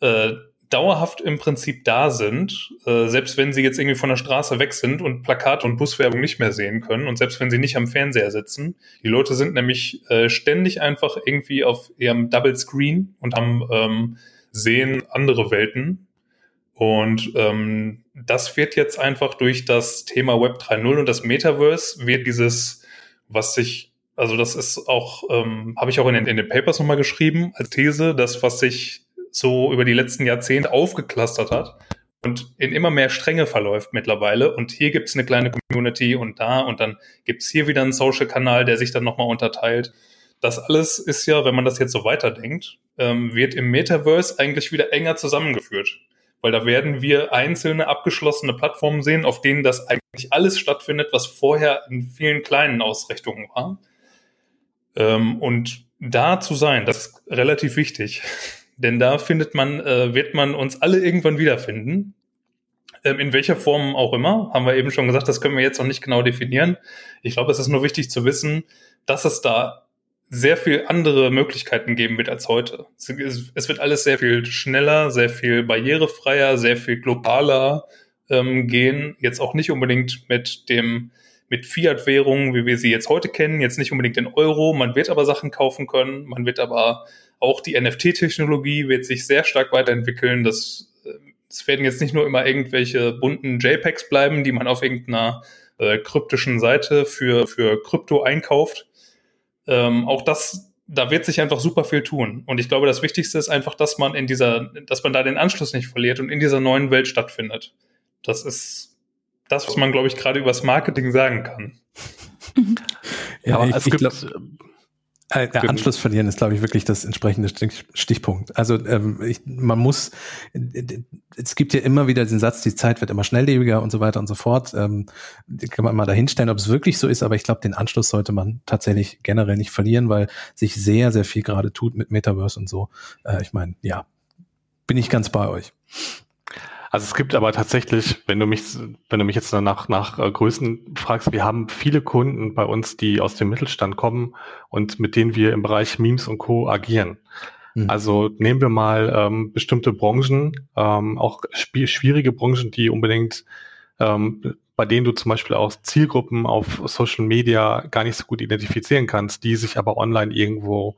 äh, dauerhaft im Prinzip da sind, äh, selbst wenn sie jetzt irgendwie von der Straße weg sind und Plakate und Buswerbung nicht mehr sehen können und selbst wenn sie nicht am Fernseher sitzen. Die Leute sind nämlich äh, ständig einfach irgendwie auf ihrem Double Screen und haben ähm, sehen andere Welten. Und ähm, das wird jetzt einfach durch das Thema Web 3.0 und das Metaverse wird dieses, was sich also das ist auch, ähm, habe ich auch in den, in den Papers nochmal geschrieben als These, das, was sich so über die letzten Jahrzehnte aufgeklustert hat und in immer mehr Stränge verläuft mittlerweile. Und hier gibt es eine kleine Community und da und dann gibt es hier wieder einen Social-Kanal, der sich dann nochmal unterteilt. Das alles ist ja, wenn man das jetzt so weiterdenkt, ähm, wird im Metaverse eigentlich wieder enger zusammengeführt. Weil da werden wir einzelne abgeschlossene Plattformen sehen, auf denen das eigentlich alles stattfindet, was vorher in vielen kleinen Ausrichtungen war. Ähm, und da zu sein, das ist relativ wichtig. Denn da findet man, äh, wird man uns alle irgendwann wiederfinden. Ähm, in welcher Form auch immer, haben wir eben schon gesagt, das können wir jetzt noch nicht genau definieren. Ich glaube, es ist nur wichtig zu wissen, dass es da sehr viel andere Möglichkeiten geben wird als heute. Es wird alles sehr viel schneller, sehr viel barrierefreier, sehr viel globaler ähm, gehen. Jetzt auch nicht unbedingt mit dem mit Fiat-Währungen, wie wir sie jetzt heute kennen, jetzt nicht unbedingt in Euro. Man wird aber Sachen kaufen können, man wird aber auch die NFT-Technologie wird sich sehr stark weiterentwickeln. Das, äh, es werden jetzt nicht nur immer irgendwelche bunten JPEGs bleiben, die man auf irgendeiner äh, kryptischen Seite für, für Krypto einkauft. Ähm, auch das, da wird sich einfach super viel tun. Und ich glaube, das Wichtigste ist einfach, dass man in dieser, dass man da den Anschluss nicht verliert und in dieser neuen Welt stattfindet. Das ist das, was man, glaube ich, gerade übers Marketing sagen kann. [laughs] Ja, aber ich, es gibt, glaub, äh, der Anschluss verlieren ist, glaube ich, wirklich das entsprechende Stichpunkt. Also ähm, ich, man muss, es gibt ja immer wieder den Satz, die Zeit wird immer schnelllebiger und so weiter und so fort. Ähm, kann man mal dahinstellen, ob es wirklich so ist, aber ich glaube, den Anschluss sollte man tatsächlich generell nicht verlieren, weil sich sehr, sehr viel gerade tut mit Metaverse und so. Äh, ich meine, ja, bin ich ganz bei euch. Also es gibt aber tatsächlich, wenn du mich, wenn du mich jetzt nach, nach äh, Größen fragst, wir haben viele Kunden bei uns, die aus dem Mittelstand kommen und mit denen wir im Bereich Memes und Co. agieren. Mhm. Also nehmen wir mal ähm, bestimmte Branchen, ähm, auch schwierige Branchen, die unbedingt, ähm, bei denen du zum Beispiel auch Zielgruppen auf Social Media gar nicht so gut identifizieren kannst, die sich aber online irgendwo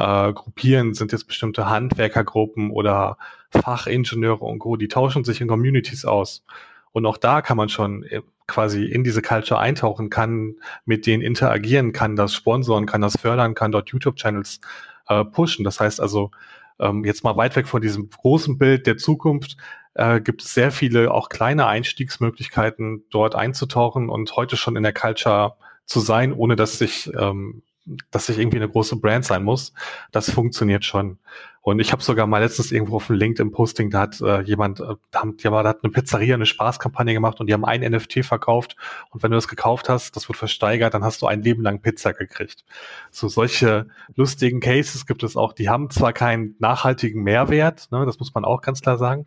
äh, gruppieren, sind jetzt bestimmte Handwerkergruppen oder Fachingenieure und Co., die tauschen sich in Communities aus. Und auch da kann man schon äh, quasi in diese Culture eintauchen, kann mit denen interagieren, kann das sponsoren, kann das fördern, kann dort YouTube-Channels äh, pushen. Das heißt also, ähm, jetzt mal weit weg von diesem großen Bild der Zukunft, äh, gibt es sehr viele auch kleine Einstiegsmöglichkeiten, dort einzutauchen und heute schon in der Culture zu sein, ohne dass sich ähm, dass ich irgendwie eine große Brand sein muss. Das funktioniert schon. Und ich habe sogar mal letztens irgendwo auf dem LinkedIn-Posting, da hat äh, jemand, äh, da, haben, ja, da hat eine Pizzeria eine Spaßkampagne gemacht und die haben ein NFT verkauft. Und wenn du das gekauft hast, das wird versteigert, dann hast du ein Leben lang Pizza gekriegt. So solche lustigen Cases gibt es auch. Die haben zwar keinen nachhaltigen Mehrwert, ne, das muss man auch ganz klar sagen,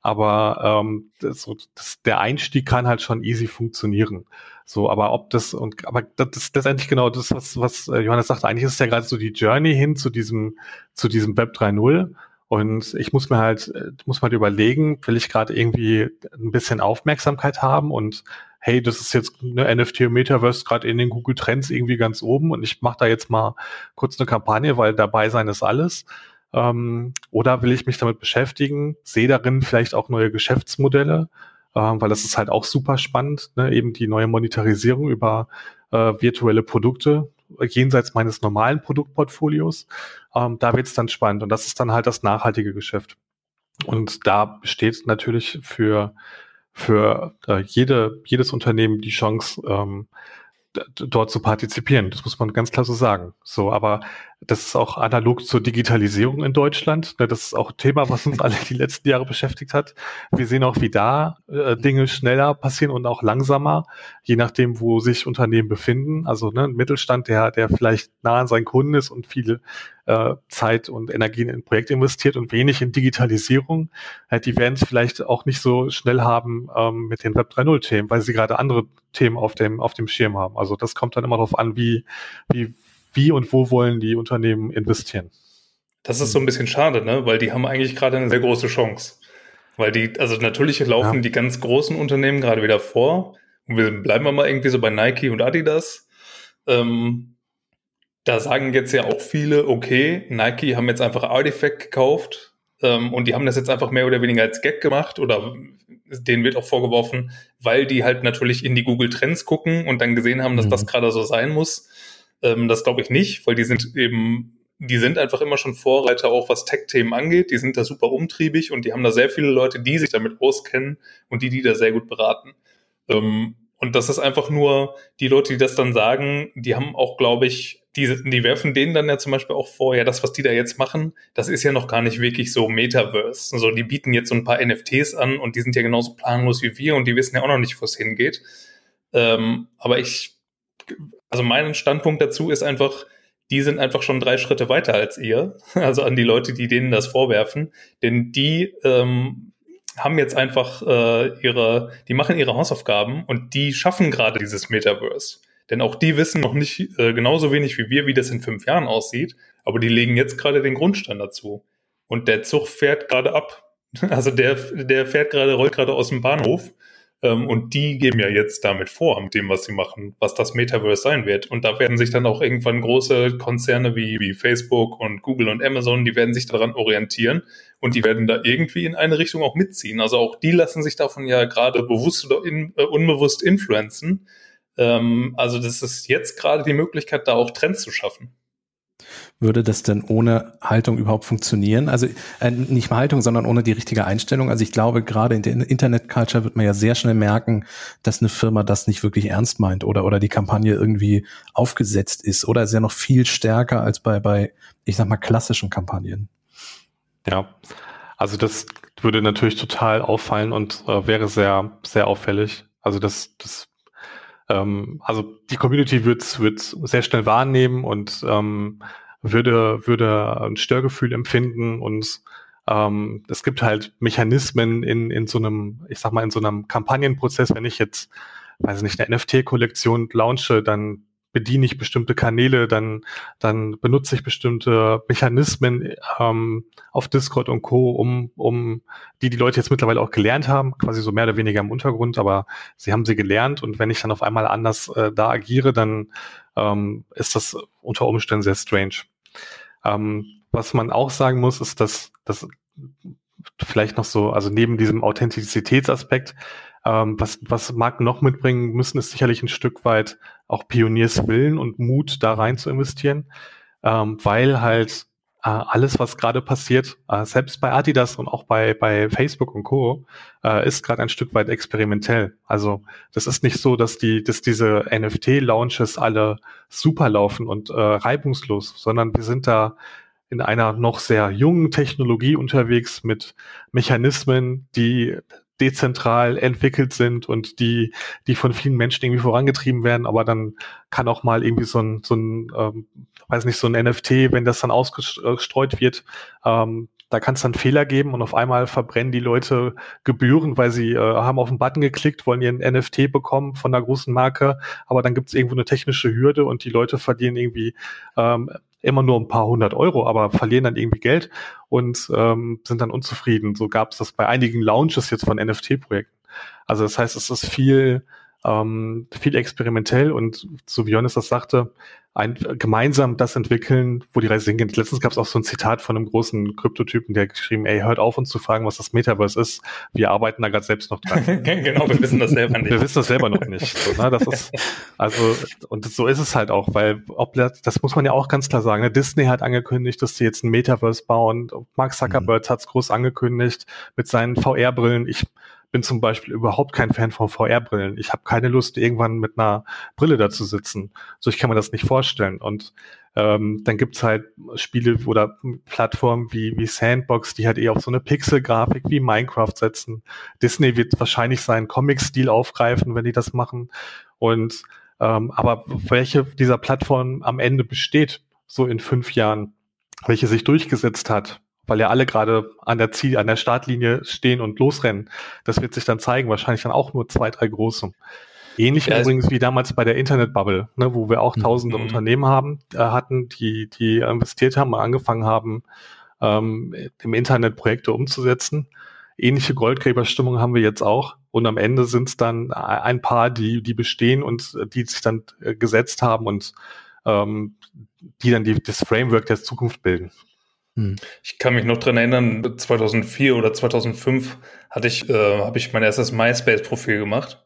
aber ähm, das, das, der Einstieg kann halt schon easy funktionieren. So, aber ob das und aber das ist letztendlich genau das, was, was äh, Johannes sagte. Eigentlich ist es ja gerade so die Journey hin zu diesem, zu diesem Web 3.0. Und ich muss mir halt, äh, muss mal halt überlegen, will ich gerade irgendwie ein bisschen Aufmerksamkeit haben und hey, das ist jetzt eine NFT Metaverse gerade in den Google Trends irgendwie ganz oben und ich mache da jetzt mal kurz eine Kampagne, weil dabei sein ist alles. Ähm, oder will ich mich damit beschäftigen, sehe darin vielleicht auch neue Geschäftsmodelle weil das ist halt auch super spannend, ne? eben die neue Monetarisierung über äh, virtuelle Produkte. jenseits meines normalen Produktportfolios. Ähm, da wird es dann spannend und das ist dann halt das nachhaltige Geschäft. Und da besteht natürlich für, für äh, jede, jedes Unternehmen die Chance, ähm, dort zu partizipieren. Das muss man ganz klar so sagen. So, aber das ist auch analog zur Digitalisierung in Deutschland. Ne, das ist auch ein Thema, was uns [laughs] alle die letzten Jahre beschäftigt hat. Wir sehen auch, wie da äh, Dinge schneller passieren und auch langsamer, je nachdem, wo sich Unternehmen befinden. Also ne, ein Mittelstand, der, der vielleicht nah an seinen Kunden ist und viele äh, Zeit und Energien in Projekte investiert und wenig in Digitalisierung, äh, die werden es vielleicht auch nicht so schnell haben ähm, mit den Web 3.0-Themen, weil sie gerade andere Themen auf dem, auf dem Schirm haben. Also das kommt dann immer darauf an, wie, wie wie und wo wollen die Unternehmen investieren. Das ist so ein bisschen schade, ne? weil die haben eigentlich gerade eine sehr große Chance. Weil die, also natürlich laufen ja. die ganz großen Unternehmen gerade wieder vor. Und wir bleiben wir mal irgendwie so bei Nike und Adidas. Ähm, da sagen jetzt ja auch viele, okay, Nike haben jetzt einfach Artifact gekauft ähm, und die haben das jetzt einfach mehr oder weniger als Gag gemacht oder denen wird auch vorgeworfen, weil die halt natürlich in die Google Trends gucken und dann gesehen haben, dass mhm. das gerade so sein muss. Ähm, das glaube ich nicht, weil die sind eben, die sind einfach immer schon Vorreiter, auch was Tech-Themen angeht. Die sind da super umtriebig und die haben da sehr viele Leute, die sich damit auskennen und die die da sehr gut beraten. Ähm, und das ist einfach nur, die Leute, die das dann sagen, die haben auch, glaube ich, die, die werfen denen dann ja zum Beispiel auch vor, ja, das, was die da jetzt machen, das ist ja noch gar nicht wirklich so Metaverse. Also die bieten jetzt so ein paar NFTs an und die sind ja genauso planlos wie wir und die wissen ja auch noch nicht, wo es hingeht. Ähm, aber ich also mein Standpunkt dazu ist einfach, die sind einfach schon drei Schritte weiter als ihr. [laughs] Also an die Leute, die denen das vorwerfen. Denn die ähm, haben jetzt einfach äh, ihre, die machen ihre Hausaufgaben und die schaffen gerade dieses Metaverse. Denn auch die wissen noch nicht äh, genauso wenig wie wir, wie das in fünf Jahren aussieht, aber die legen jetzt gerade den Grundstein dazu. Und der Zug fährt gerade ab. [laughs] Also der, der fährt gerade, rollt gerade aus dem Bahnhof ähm, und die geben ja jetzt damit vor, mit dem, was sie machen, was das Metaverse sein wird. Und da werden sich dann auch irgendwann große Konzerne wie, wie Facebook und Google und Amazon, die werden sich daran orientieren und die werden da irgendwie in eine Richtung auch mitziehen. Also auch die lassen sich davon ja gerade bewusst oder in, äh, unbewusst influenzen. Ähm, also das ist jetzt gerade die Möglichkeit, da auch Trends zu schaffen würde das denn ohne Haltung überhaupt funktionieren? Also äh, nicht mal Haltung, sondern ohne die richtige Einstellung. Also ich glaube, gerade in der Internet-Culture wird man ja sehr schnell merken, dass eine Firma das nicht wirklich ernst meint oder, oder die Kampagne irgendwie aufgesetzt ist oder ist ja noch viel stärker als bei, bei, ich sag mal, klassischen Kampagnen. Ja, also das würde natürlich total auffallen und äh, wäre sehr, sehr auffällig. Also das, das ähm, also die Community wird es sehr schnell wahrnehmen und ähm, würde, würde ein Störgefühl empfinden und ähm, es gibt halt Mechanismen in, in so einem, ich sag mal, in so einem Kampagnenprozess, wenn ich jetzt, weiß nicht, eine NFT-Kollektion launche, dann bediene ich bestimmte Kanäle, dann, dann benutze ich bestimmte Mechanismen ähm, auf Discord und Co., um, um die die Leute jetzt mittlerweile auch gelernt haben, quasi so mehr oder weniger im Untergrund, aber sie haben sie gelernt und wenn ich dann auf einmal anders äh, da agiere, dann ähm, ist das unter Umständen sehr strange. Ähm, was man auch sagen muss, ist, dass das vielleicht noch so, also neben diesem Authentizitätsaspekt, ähm, was, was Marken noch mitbringen müssen, ist sicherlich ein Stück weit auch Pionierswillen und Mut, da rein zu investieren, ähm, weil halt äh, alles, was gerade passiert, äh, selbst bei Adidas und auch bei, bei Facebook und Co., äh, ist gerade ein Stück weit experimentell. Also das ist nicht so, dass die, dass diese NFT-Launches alle super laufen und äh, reibungslos, sondern wir sind da in einer noch sehr jungen Technologie unterwegs mit Mechanismen, die dezentral entwickelt sind und die, die von vielen Menschen irgendwie vorangetrieben werden, aber dann kann auch mal irgendwie so ein, so ein ähm, weiß nicht, so ein NFT, wenn das dann ausgestreut wird, ähm, da kann es dann Fehler geben und auf einmal verbrennen die Leute Gebühren, weil sie äh, haben auf den Button geklickt, wollen ihren NFT bekommen von einer großen Marke, aber dann gibt es irgendwo eine technische Hürde und die Leute verdienen irgendwie ähm, immer nur ein paar hundert Euro, aber verlieren dann irgendwie Geld und ähm, sind dann unzufrieden. So gab es das bei einigen Launches jetzt von NFT-Projekten. Also das heißt, es ist viel ähm, viel experimentell und so wie Johannes das sagte, ein, gemeinsam das entwickeln, wo die Reise hingeht. Letztens gab es auch so ein Zitat von einem großen Kryptotypen, der geschrieben, ey, hört auf uns zu fragen, was das Metaverse ist. Wir arbeiten da gerade selbst noch dran. [laughs] genau, wir wissen das selber nicht. Wir wissen das selber noch nicht. So, ne? Das ist, also, und so ist es halt auch, weil ob das muss man ja auch ganz klar sagen. Ne? Disney hat angekündigt, dass sie jetzt ein Metaverse bauen. Mark Zuckerberg mhm. hat es groß angekündigt mit seinen VR-Brillen. Ich bin zum Beispiel überhaupt kein Fan von VR-Brillen. Ich habe keine Lust, irgendwann mit einer Brille da zu sitzen. So, ich kann mir das nicht vorstellen. Und ähm, dann gibt's halt Spiele oder Plattformen wie, wie Sandbox, die halt eher auf so eine Pixel-Grafik wie Minecraft setzen. Disney wird wahrscheinlich seinen Comic-Stil aufgreifen, wenn die das machen. Und ähm, aber welche dieser Plattformen am Ende besteht, so in fünf Jahren, welche sich durchgesetzt hat, weil ja alle gerade an der Ziel, an der Startlinie stehen und losrennen. Das wird sich dann zeigen, wahrscheinlich dann auch nur zwei, drei große. Ähnlich ja, übrigens wie damals bei der Internetbubble, ne, wo wir auch mhm. tausende mhm. Unternehmen haben, äh, hatten, die, die investiert haben und angefangen haben, ähm, im Internet Projekte umzusetzen. Ähnliche Goldgräberstimmung haben wir jetzt auch. Und am Ende sind es dann ein paar, die, die bestehen und die sich dann äh, gesetzt haben und ähm, die dann die, das Framework der Zukunft bilden. Hm. Ich kann mich noch dran erinnern, 2004 oder 2005 hatte ich, äh, habe ich mein erstes MySpace-Profil gemacht.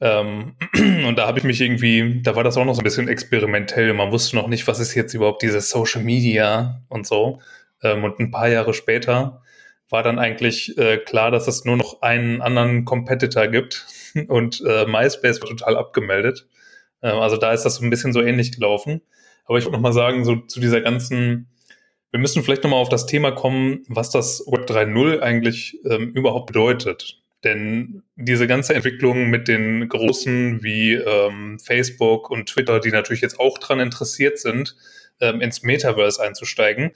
Ähm, [clears throat] und da habe ich mich irgendwie, da war das auch noch so ein bisschen experimentell. Man wusste noch nicht, was ist jetzt überhaupt dieses Social Media und so. Ähm, und ein paar Jahre später war dann eigentlich äh, klar, dass es nur noch einen anderen Competitor gibt [laughs] und äh, MySpace war total abgemeldet. Ähm, also da ist das so ein bisschen so ähnlich gelaufen. Aber ich würde noch mal sagen, so zu dieser ganzen wir müssen vielleicht nochmal auf das Thema kommen, was das Web 3.0 eigentlich ähm, überhaupt bedeutet. Denn diese ganze Entwicklung mit den großen wie ähm, Facebook und Twitter, die natürlich jetzt auch daran interessiert sind, ähm, ins Metaverse einzusteigen,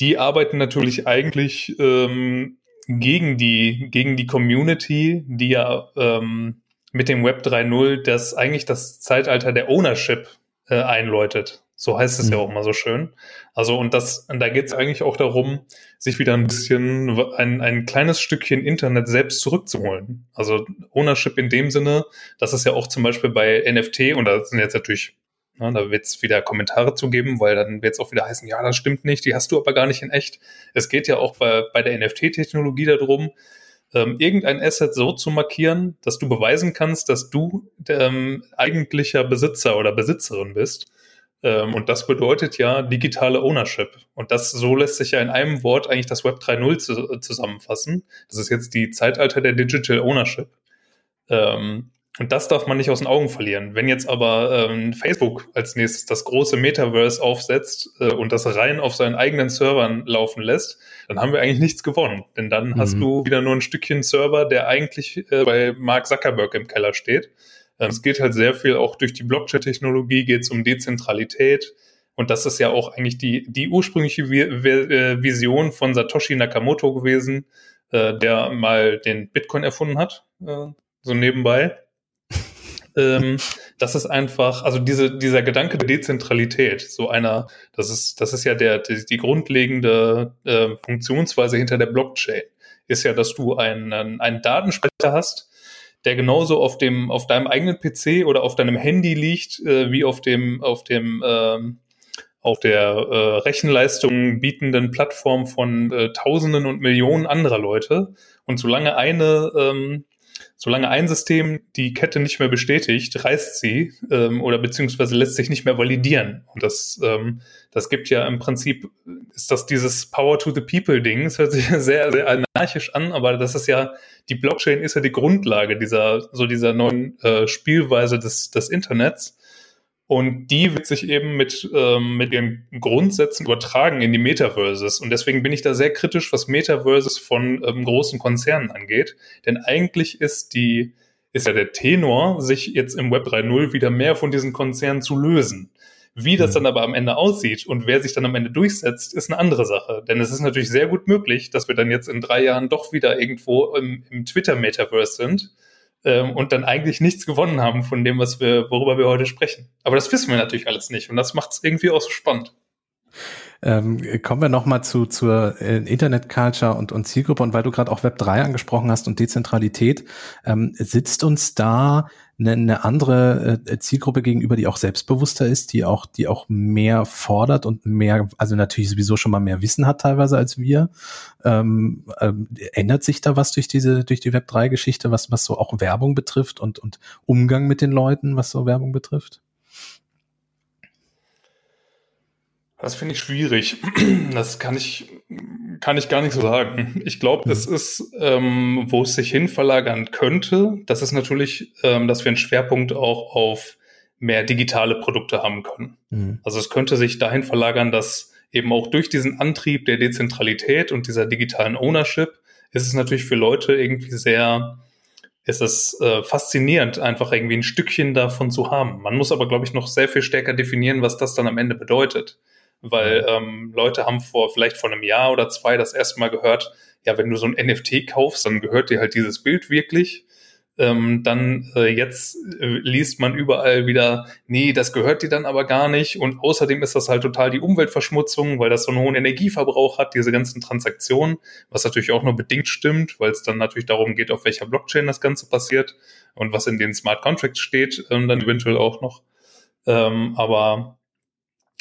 die arbeiten natürlich eigentlich ähm, gegen die gegen die Community, die ja ähm, mit dem Web 3.0 das eigentlich das Zeitalter der Ownership äh, einläutet. So heißt es mhm. ja auch immer so schön. Also, und das, und da geht es eigentlich auch darum, sich wieder ein bisschen ein, ein kleines Stückchen Internet selbst zurückzuholen. Also Ownership in dem Sinne, dass es ja auch zum Beispiel bei NFT, und da sind jetzt natürlich, na, da wird es wieder Kommentare zu geben, weil dann wird es auch wieder heißen, ja, das stimmt nicht, die hast du aber gar nicht in echt. Es geht ja auch bei, bei der NFT-Technologie darum, ähm, irgendein Asset so zu markieren, dass du beweisen kannst, dass du ähm, eigentlicher Besitzer oder Besitzerin bist. Ähm, und das bedeutet ja digitale Ownership. Und das so lässt sich ja in einem Wort eigentlich das Web 3.0 zu, zusammenfassen. Das ist jetzt die Zeitalter der Digital Ownership. Ähm, und das darf man nicht aus den Augen verlieren. Wenn jetzt aber ähm, Facebook als nächstes das große Metaverse aufsetzt äh, und das rein auf seinen eigenen Servern laufen lässt, dann haben wir eigentlich nichts gewonnen. Denn dann mhm. hast du wieder nur ein Stückchen Server, der eigentlich äh, bei Mark Zuckerberg im Keller steht. Ähm, es geht halt sehr viel auch durch die Blockchain-Technologie, geht es um Dezentralität. Und das ist ja auch eigentlich die, die ursprüngliche äh, Vision von Satoshi Nakamoto gewesen, äh, der mal den Bitcoin erfunden hat, äh, so nebenbei. [laughs] ähm, das ist einfach, also diese, dieser Gedanke der Dezentralität, so einer, das ist, das ist ja der, die, die grundlegende äh, Funktionsweise hinter der Blockchain, ist ja, dass du einen, einen Datenspeicher hast, der genauso auf dem auf deinem eigenen PC oder auf deinem Handy liegt äh, wie auf dem auf dem ähm, auf der äh, Rechenleistung bietenden Plattform von äh, Tausenden und Millionen anderer Leute. Und solange eine ähm, solange ein System die Kette nicht mehr bestätigt, reißt sie ähm, oder beziehungsweise lässt sich nicht mehr validieren. Und das, ähm, das gibt ja im Prinzip, ist das dieses Power to the People Ding. Es hört sich [laughs] sehr, sehr anarchisch an, aber das ist ja, die Blockchain ist ja die Grundlage dieser, so dieser neuen äh, Spielweise des, des Internets. Und die wird sich eben mit, ähm, mit ihren Grundsätzen übertragen in die Metaverses. Und deswegen bin ich da sehr kritisch, was Metaverses von ähm, großen Konzernen angeht. Denn eigentlich ist die, ist ja der Tenor, sich jetzt im Web 3.0 wieder mehr von diesen Konzernen zu lösen. Wie das mhm. dann aber am Ende aussieht und wer sich dann am Ende durchsetzt, ist eine andere Sache. Denn es ist natürlich sehr gut möglich, dass wir dann jetzt in drei Jahren doch wieder irgendwo im, im Twitter-Metaverse sind ähm, und dann eigentlich nichts gewonnen haben von dem, was wir, worüber wir heute sprechen. Aber das wissen wir natürlich alles nicht und das macht es irgendwie auch so spannend. Ähm, kommen wir nochmal zu, zur äh, Internet-Culture und, und Zielgruppe und weil du gerade auch Web 3 angesprochen hast und Dezentralität, ähm, sitzt uns da eine, eine andere äh, Zielgruppe gegenüber, die auch selbstbewusster ist, die auch, die auch mehr fordert und mehr, also natürlich sowieso schon mal mehr Wissen hat teilweise als wir. Ähm, ähm, ändert sich da was durch diese, durch die Web3-Geschichte, was, was so auch Werbung betrifft und, und Umgang mit den Leuten, was so Werbung betrifft? Das finde ich schwierig. Das kann ich, kann ich gar nicht so sagen. Ich glaube, es mhm. ist, ähm, wo es sich hin verlagern könnte, das ist natürlich, ähm, dass wir einen Schwerpunkt auch auf mehr digitale Produkte haben können. Mhm. Also es könnte sich dahin verlagern, dass eben auch durch diesen Antrieb der Dezentralität und dieser digitalen Ownership ist es natürlich für Leute irgendwie sehr, ist es äh, faszinierend, einfach irgendwie ein Stückchen davon zu haben. Man muss aber, glaube ich, noch sehr viel stärker definieren, was das dann am Ende bedeutet weil ähm, Leute haben vor vielleicht vor einem Jahr oder zwei das erste Mal gehört, ja, wenn du so ein NFT kaufst, dann gehört dir halt dieses Bild wirklich. Ähm, dann äh, jetzt äh, liest man überall wieder, nee, das gehört dir dann aber gar nicht. Und außerdem ist das halt total die Umweltverschmutzung, weil das so einen hohen Energieverbrauch hat, diese ganzen Transaktionen, was natürlich auch nur bedingt stimmt, weil es dann natürlich darum geht, auf welcher Blockchain das Ganze passiert und was in den Smart Contracts steht, ähm, dann eventuell auch noch. Ähm, aber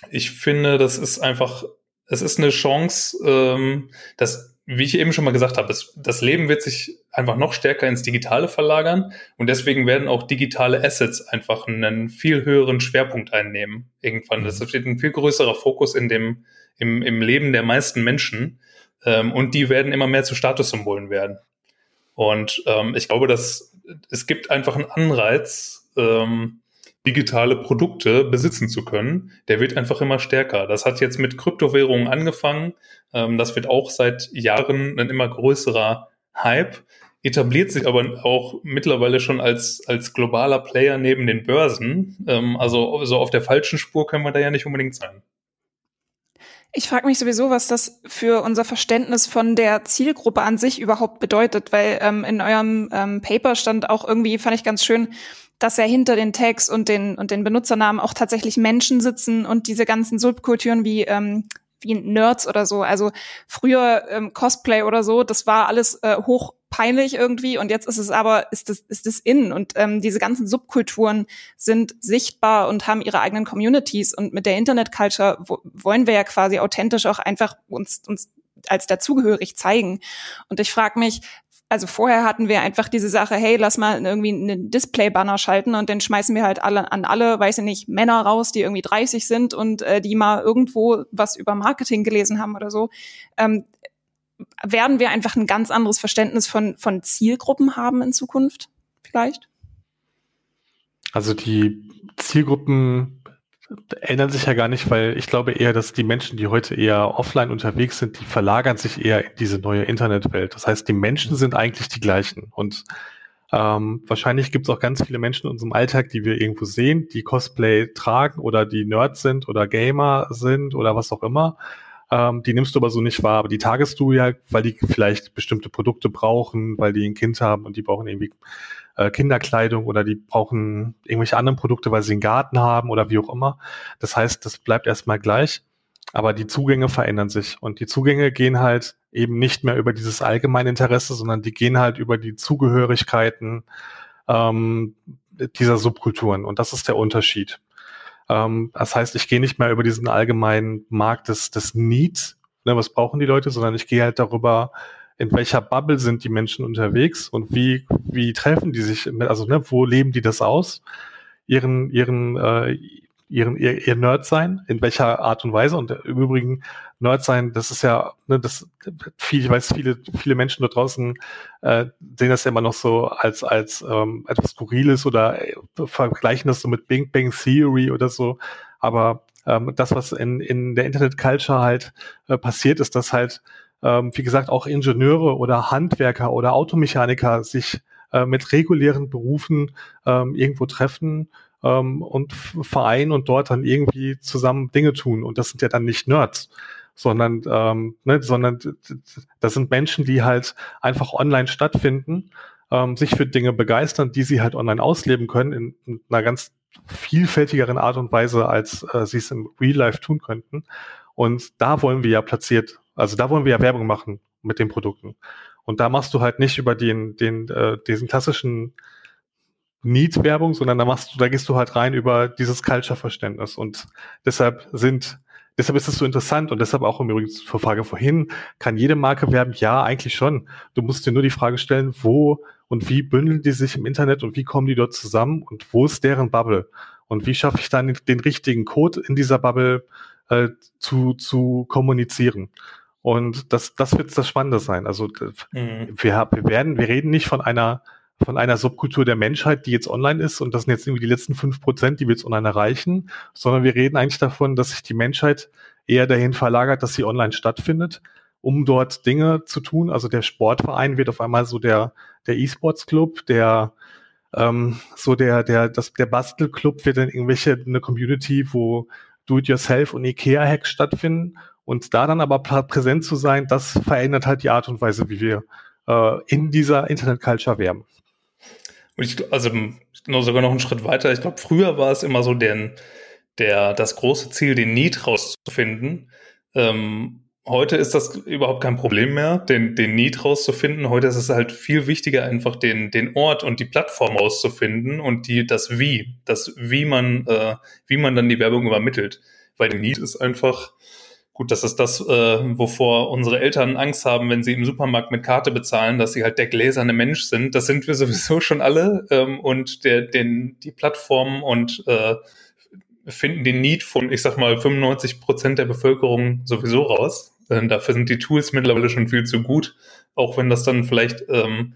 ich finde, das ist einfach, es ist eine Chance, ähm, dass, wie ich eben schon mal gesagt habe, es, das Leben wird sich einfach noch stärker ins Digitale verlagern und deswegen werden auch digitale Assets einfach einen viel höheren Schwerpunkt einnehmen. Irgendwann. Das mhm. wird ein viel größerer Fokus in dem, im, im Leben der meisten Menschen ähm, und die werden immer mehr zu Statussymbolen werden. Und ähm, ich glaube, dass es gibt einfach einen Anreiz, ähm, digitale Produkte besitzen zu können, der wird einfach immer stärker. Das hat jetzt mit Kryptowährungen angefangen. Ähm, das wird auch seit Jahren ein immer größerer Hype, etabliert sich aber auch mittlerweile schon als, als globaler Player neben den Börsen. Ähm, also so auf der falschen Spur können wir da ja nicht unbedingt sein. Ich frage mich sowieso, was das für unser Verständnis von der Zielgruppe an sich überhaupt bedeutet, weil ähm, in eurem ähm, Paper stand auch irgendwie, fand ich ganz schön, dass ja hinter den Tags und den und den Benutzernamen auch tatsächlich Menschen sitzen und diese ganzen Subkulturen wie ähm, wie Nerds oder so. Also früher ähm, Cosplay oder so, das war alles äh, hoch peinlich irgendwie und jetzt ist es aber ist das ist das in. Und ähm, diese ganzen Subkulturen sind sichtbar und haben ihre eigenen Communities. Und mit der Internet Culture wollen wir ja quasi authentisch auch einfach uns uns als dazugehörig zeigen. Und ich frage mich also vorher hatten wir einfach diese Sache, hey, lass mal irgendwie einen Display-Banner schalten und den schmeißen wir halt alle an alle, weiß ich nicht, Männer raus, die irgendwie 30 sind und äh, die mal irgendwo was über Marketing gelesen haben oder so. Ähm, werden wir einfach ein ganz anderes Verständnis von, von Zielgruppen haben in Zukunft, vielleicht? Also die Zielgruppen ändern sich ja gar nicht, weil ich glaube eher, dass die Menschen, die heute eher offline unterwegs sind, die verlagern sich eher in diese neue Internetwelt. Das heißt, die Menschen sind eigentlich die gleichen. Und ähm, wahrscheinlich gibt es auch ganz viele Menschen in unserem Alltag, die wir irgendwo sehen, die Cosplay tragen oder die Nerds sind oder Gamer sind oder was auch immer. Ähm, die nimmst du aber so nicht wahr, aber die tagest du ja, weil die vielleicht bestimmte Produkte brauchen, weil die ein Kind haben und die brauchen irgendwie äh, Kinderkleidung oder die brauchen irgendwelche anderen Produkte, weil sie einen Garten haben oder wie auch immer. Das heißt, das bleibt erstmal gleich, aber die Zugänge verändern sich und die Zugänge gehen halt eben nicht mehr über dieses allgemeine Interesse, sondern die gehen halt über die Zugehörigkeiten ähm, dieser Subkulturen und das ist der Unterschied. Ähm, das heißt, ich gehe nicht mehr über diesen allgemeinen Markt des, des Need, ne, was brauchen die Leute, sondern ich gehe halt darüber, in welcher Bubble sind die Menschen unterwegs und wie, wie treffen die sich, also ne, wo leben die das aus, ihren, ihren, äh, ihren, ihr, ihr Nerd sein, in welcher Art und Weise. Und im Übrigen, Nerd sein, das ist ja, ne, das viel, ich weiß, viele, viele Menschen da draußen äh, sehen das ja immer noch so als, als ähm, etwas Skurriles oder äh, vergleichen das so mit Big Bang Theory oder so. Aber ähm, das, was in, in der Internet Culture halt äh, passiert, ist, dass halt ähm, wie gesagt, auch Ingenieure oder Handwerker oder Automechaniker sich äh, mit regulären Berufen ähm, irgendwo treffen ähm, und vereinen und dort dann irgendwie zusammen Dinge tun. Und das sind ja dann nicht Nerds, sondern, ähm, ne, sondern das sind Menschen, die halt einfach online stattfinden, ähm, sich für Dinge begeistern, die sie halt online ausleben können in, in einer ganz vielfältigeren Art und Weise, als äh, sie es im Real Life tun könnten. Und da wollen wir ja platziert also da wollen wir ja Werbung machen mit den Produkten. Und da machst du halt nicht über den, den, äh, diesen klassischen Need-Werbung, sondern da machst du, da gehst du halt rein über dieses Culture-Verständnis. Und deshalb sind, deshalb ist es so interessant und deshalb auch im Übrigen zur Frage vorhin, kann jede Marke werben? Ja, eigentlich schon. Du musst dir nur die Frage stellen, wo und wie bündeln die sich im Internet und wie kommen die dort zusammen und wo ist deren Bubble? Und wie schaffe ich dann den richtigen Code in dieser Bubble äh, zu, zu kommunizieren? Und das, das wird das Spannende sein. Also mhm. wir, wir werden, wir reden nicht von einer von einer Subkultur der Menschheit, die jetzt online ist und das sind jetzt irgendwie die letzten fünf Prozent, die wir jetzt online erreichen, sondern wir reden eigentlich davon, dass sich die Menschheit eher dahin verlagert, dass sie online stattfindet, um dort Dinge zu tun. Also der Sportverein wird auf einmal so der der E-Sports Club, der ähm, so der der das der Bastelclub wird dann irgendwelche eine Community, wo Do-it-yourself und IKEA-Hacks stattfinden und da dann aber präsent zu sein, das verändert halt die Art und Weise, wie wir äh, in dieser Internet-Culture werben. Und ich, also noch sogar noch einen Schritt weiter. Ich glaube, früher war es immer so, der, der, das große Ziel, den Need rauszufinden. Ähm, heute ist das überhaupt kein Problem mehr, den, den Need rauszufinden. Heute ist es halt viel wichtiger, einfach den, den Ort und die Plattform rauszufinden und die, das Wie, das Wie man, äh, wie man dann die Werbung übermittelt. Weil der Need ist einfach, Gut, das ist das, äh, wovor unsere Eltern Angst haben, wenn sie im Supermarkt mit Karte bezahlen, dass sie halt der gläserne Mensch sind. Das sind wir sowieso schon alle. Ähm, und der, den, die Plattformen und äh, finden den Need von, ich sag mal, 95 Prozent der Bevölkerung sowieso raus. Äh, dafür sind die Tools mittlerweile schon viel zu gut. Auch wenn das dann vielleicht ähm,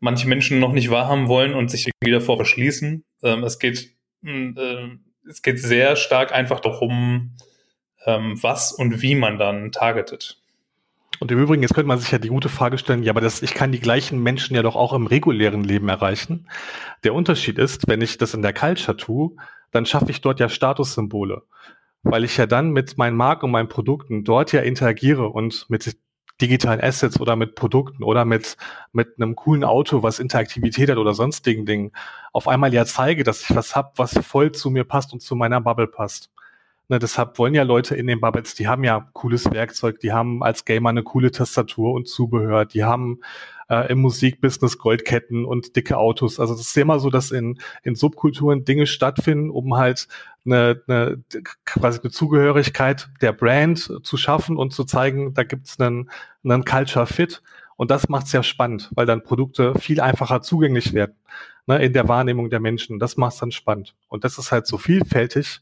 manche Menschen noch nicht wahrhaben wollen und sich irgendwie davor verschließen. Ähm, es geht, äh, es geht sehr stark einfach darum, ähm, was und wie man dann targetet. Und im Übrigen, jetzt könnte man sich ja die gute Frage stellen, ja, aber das, ich kann die gleichen Menschen ja doch auch im regulären Leben erreichen. Der Unterschied ist, wenn ich das in der Culture tue, dann schaffe ich dort ja Statussymbole, weil ich ja dann mit meinen Marken und meinen Produkten dort ja interagiere und mit digitalen Assets oder mit Produkten oder mit, mit einem coolen Auto, was Interaktivität hat oder sonstigen Dingen, auf einmal ja zeige, dass ich was habe, was voll zu mir passt und zu meiner Bubble passt. Ne, deshalb wollen ja Leute in den Bubbles, die haben ja cooles Werkzeug, die haben als Gamer eine coole Tastatur und Zubehör, die haben äh, im Musikbusiness Goldketten und dicke Autos. Also das ist immer so, dass in, in Subkulturen Dinge stattfinden, um halt eine, eine quasi eine Zugehörigkeit der Brand zu schaffen und zu zeigen, da gibt's einen, einen Culture Fit. Und das macht's ja spannend, weil dann Produkte viel einfacher zugänglich werden ne, in der Wahrnehmung der Menschen. Das macht's dann spannend. Und das ist halt so vielfältig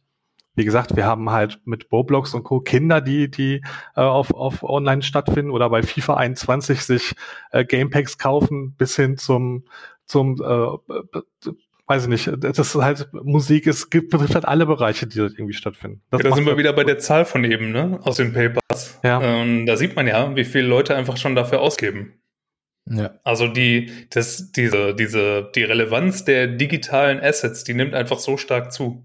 wie gesagt, wir haben halt mit Roblox und Co. Kinder, die, die äh, auf, auf online stattfinden oder bei FIFA 21 sich äh, Gamepacks kaufen, bis hin zum, zum äh, weiß ich nicht, das ist halt Musik, es gibt, betrifft halt alle Bereiche, die dort irgendwie stattfinden. Das ja, da sind wir wieder bei der Zahl von eben, ne, aus den Papers. Ja. Ähm, da sieht man ja, wie viele Leute einfach schon dafür ausgeben. Ja. Also die, das, diese, diese, die Relevanz der digitalen Assets, die nimmt einfach so stark zu.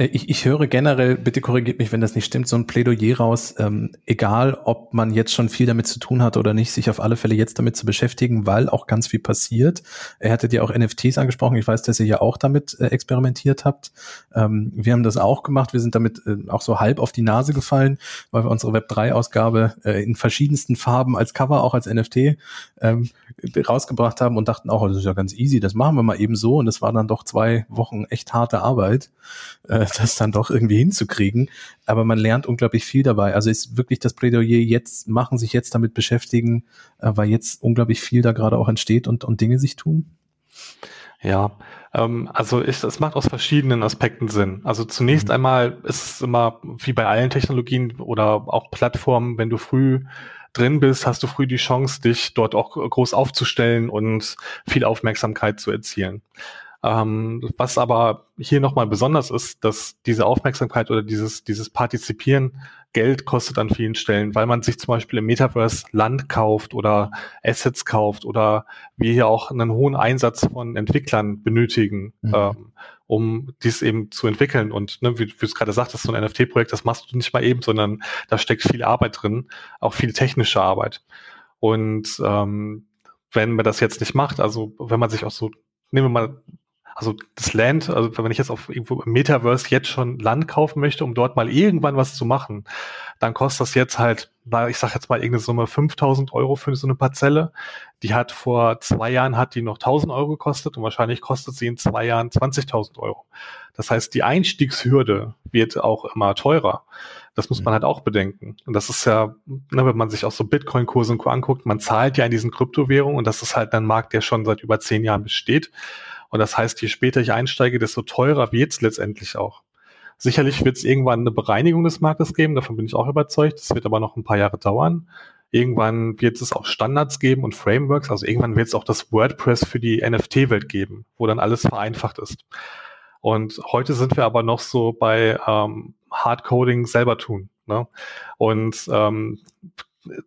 ich, ich höre generell, bitte korrigiert mich, wenn das nicht stimmt, so ein Plädoyer raus, ähm, egal ob man jetzt schon viel damit zu tun hat oder nicht, sich auf alle Fälle jetzt damit zu beschäftigen, weil auch ganz viel passiert. Er hatte dir auch NFTs angesprochen. Ich weiß, dass ihr ja auch damit äh, experimentiert habt. Ähm, wir haben das auch gemacht. Wir sind damit äh, auch so halb auf die Nase gefallen, weil wir unsere Web3-Ausgabe äh, in verschiedensten Farben als Cover, auch als NFT ähm, rausgebracht haben und dachten auch, das ist ja ganz easy, das machen wir mal eben so. Und es war dann doch zwei Wochen echt harte Arbeit. Äh, das dann doch irgendwie hinzukriegen. Aber man lernt unglaublich viel dabei. Also ist wirklich das Plädoyer jetzt, machen sich jetzt damit beschäftigen, äh, weil jetzt unglaublich viel da gerade auch entsteht und, und Dinge sich tun? Ja, ähm, also ist, es macht aus verschiedenen Aspekten Sinn. Also zunächst mhm. einmal ist es immer wie bei allen Technologien oder auch Plattformen, wenn du früh drin bist, hast du früh die Chance, dich dort auch groß aufzustellen und viel Aufmerksamkeit zu erzielen. Ähm, was aber hier nochmal besonders ist, dass diese Aufmerksamkeit oder dieses, dieses Partizipieren Geld kostet an vielen Stellen, weil man sich zum Beispiel im Metaverse Land kauft oder Assets kauft oder wir hier auch einen hohen Einsatz von Entwicklern benötigen, mhm. ähm, um dies eben zu entwickeln. Und ne, wie, wie du es gerade sagtest, so ein NFT-Projekt, das machst du nicht mal eben, sondern da steckt viel Arbeit drin, auch viel technische Arbeit. Und ähm, wenn man das jetzt nicht macht, also wenn man sich auch so, nehmen wir mal also das Land, also wenn ich jetzt auf irgendwo im Metaverse jetzt schon Land kaufen möchte, um dort mal irgendwann was zu machen, dann kostet das jetzt halt, ich sag jetzt mal irgendeine Summe 5000 Euro für so eine Parzelle. Die hat vor zwei Jahren hat die noch 1000 Euro gekostet und wahrscheinlich kostet sie in zwei Jahren 20.000 Euro. Das heißt, die Einstiegshürde wird auch immer teurer. Das muss man mhm. halt auch bedenken. Und das ist ja, ne, wenn man sich auch so Bitcoin-Kurse anguckt, man zahlt ja in diesen Kryptowährungen und das ist halt ein Markt, der schon seit über zehn Jahren besteht. Und das heißt, je später ich einsteige, desto teurer wird es letztendlich auch. Sicherlich wird es irgendwann eine Bereinigung des Marktes geben, davon bin ich auch überzeugt. Das wird aber noch ein paar Jahre dauern. Irgendwann wird es auch Standards geben und Frameworks. Also irgendwann wird es auch das WordPress für die NFT-Welt geben, wo dann alles vereinfacht ist. Und heute sind wir aber noch so bei ähm, Hardcoding selber tun. Ne? Und ähm,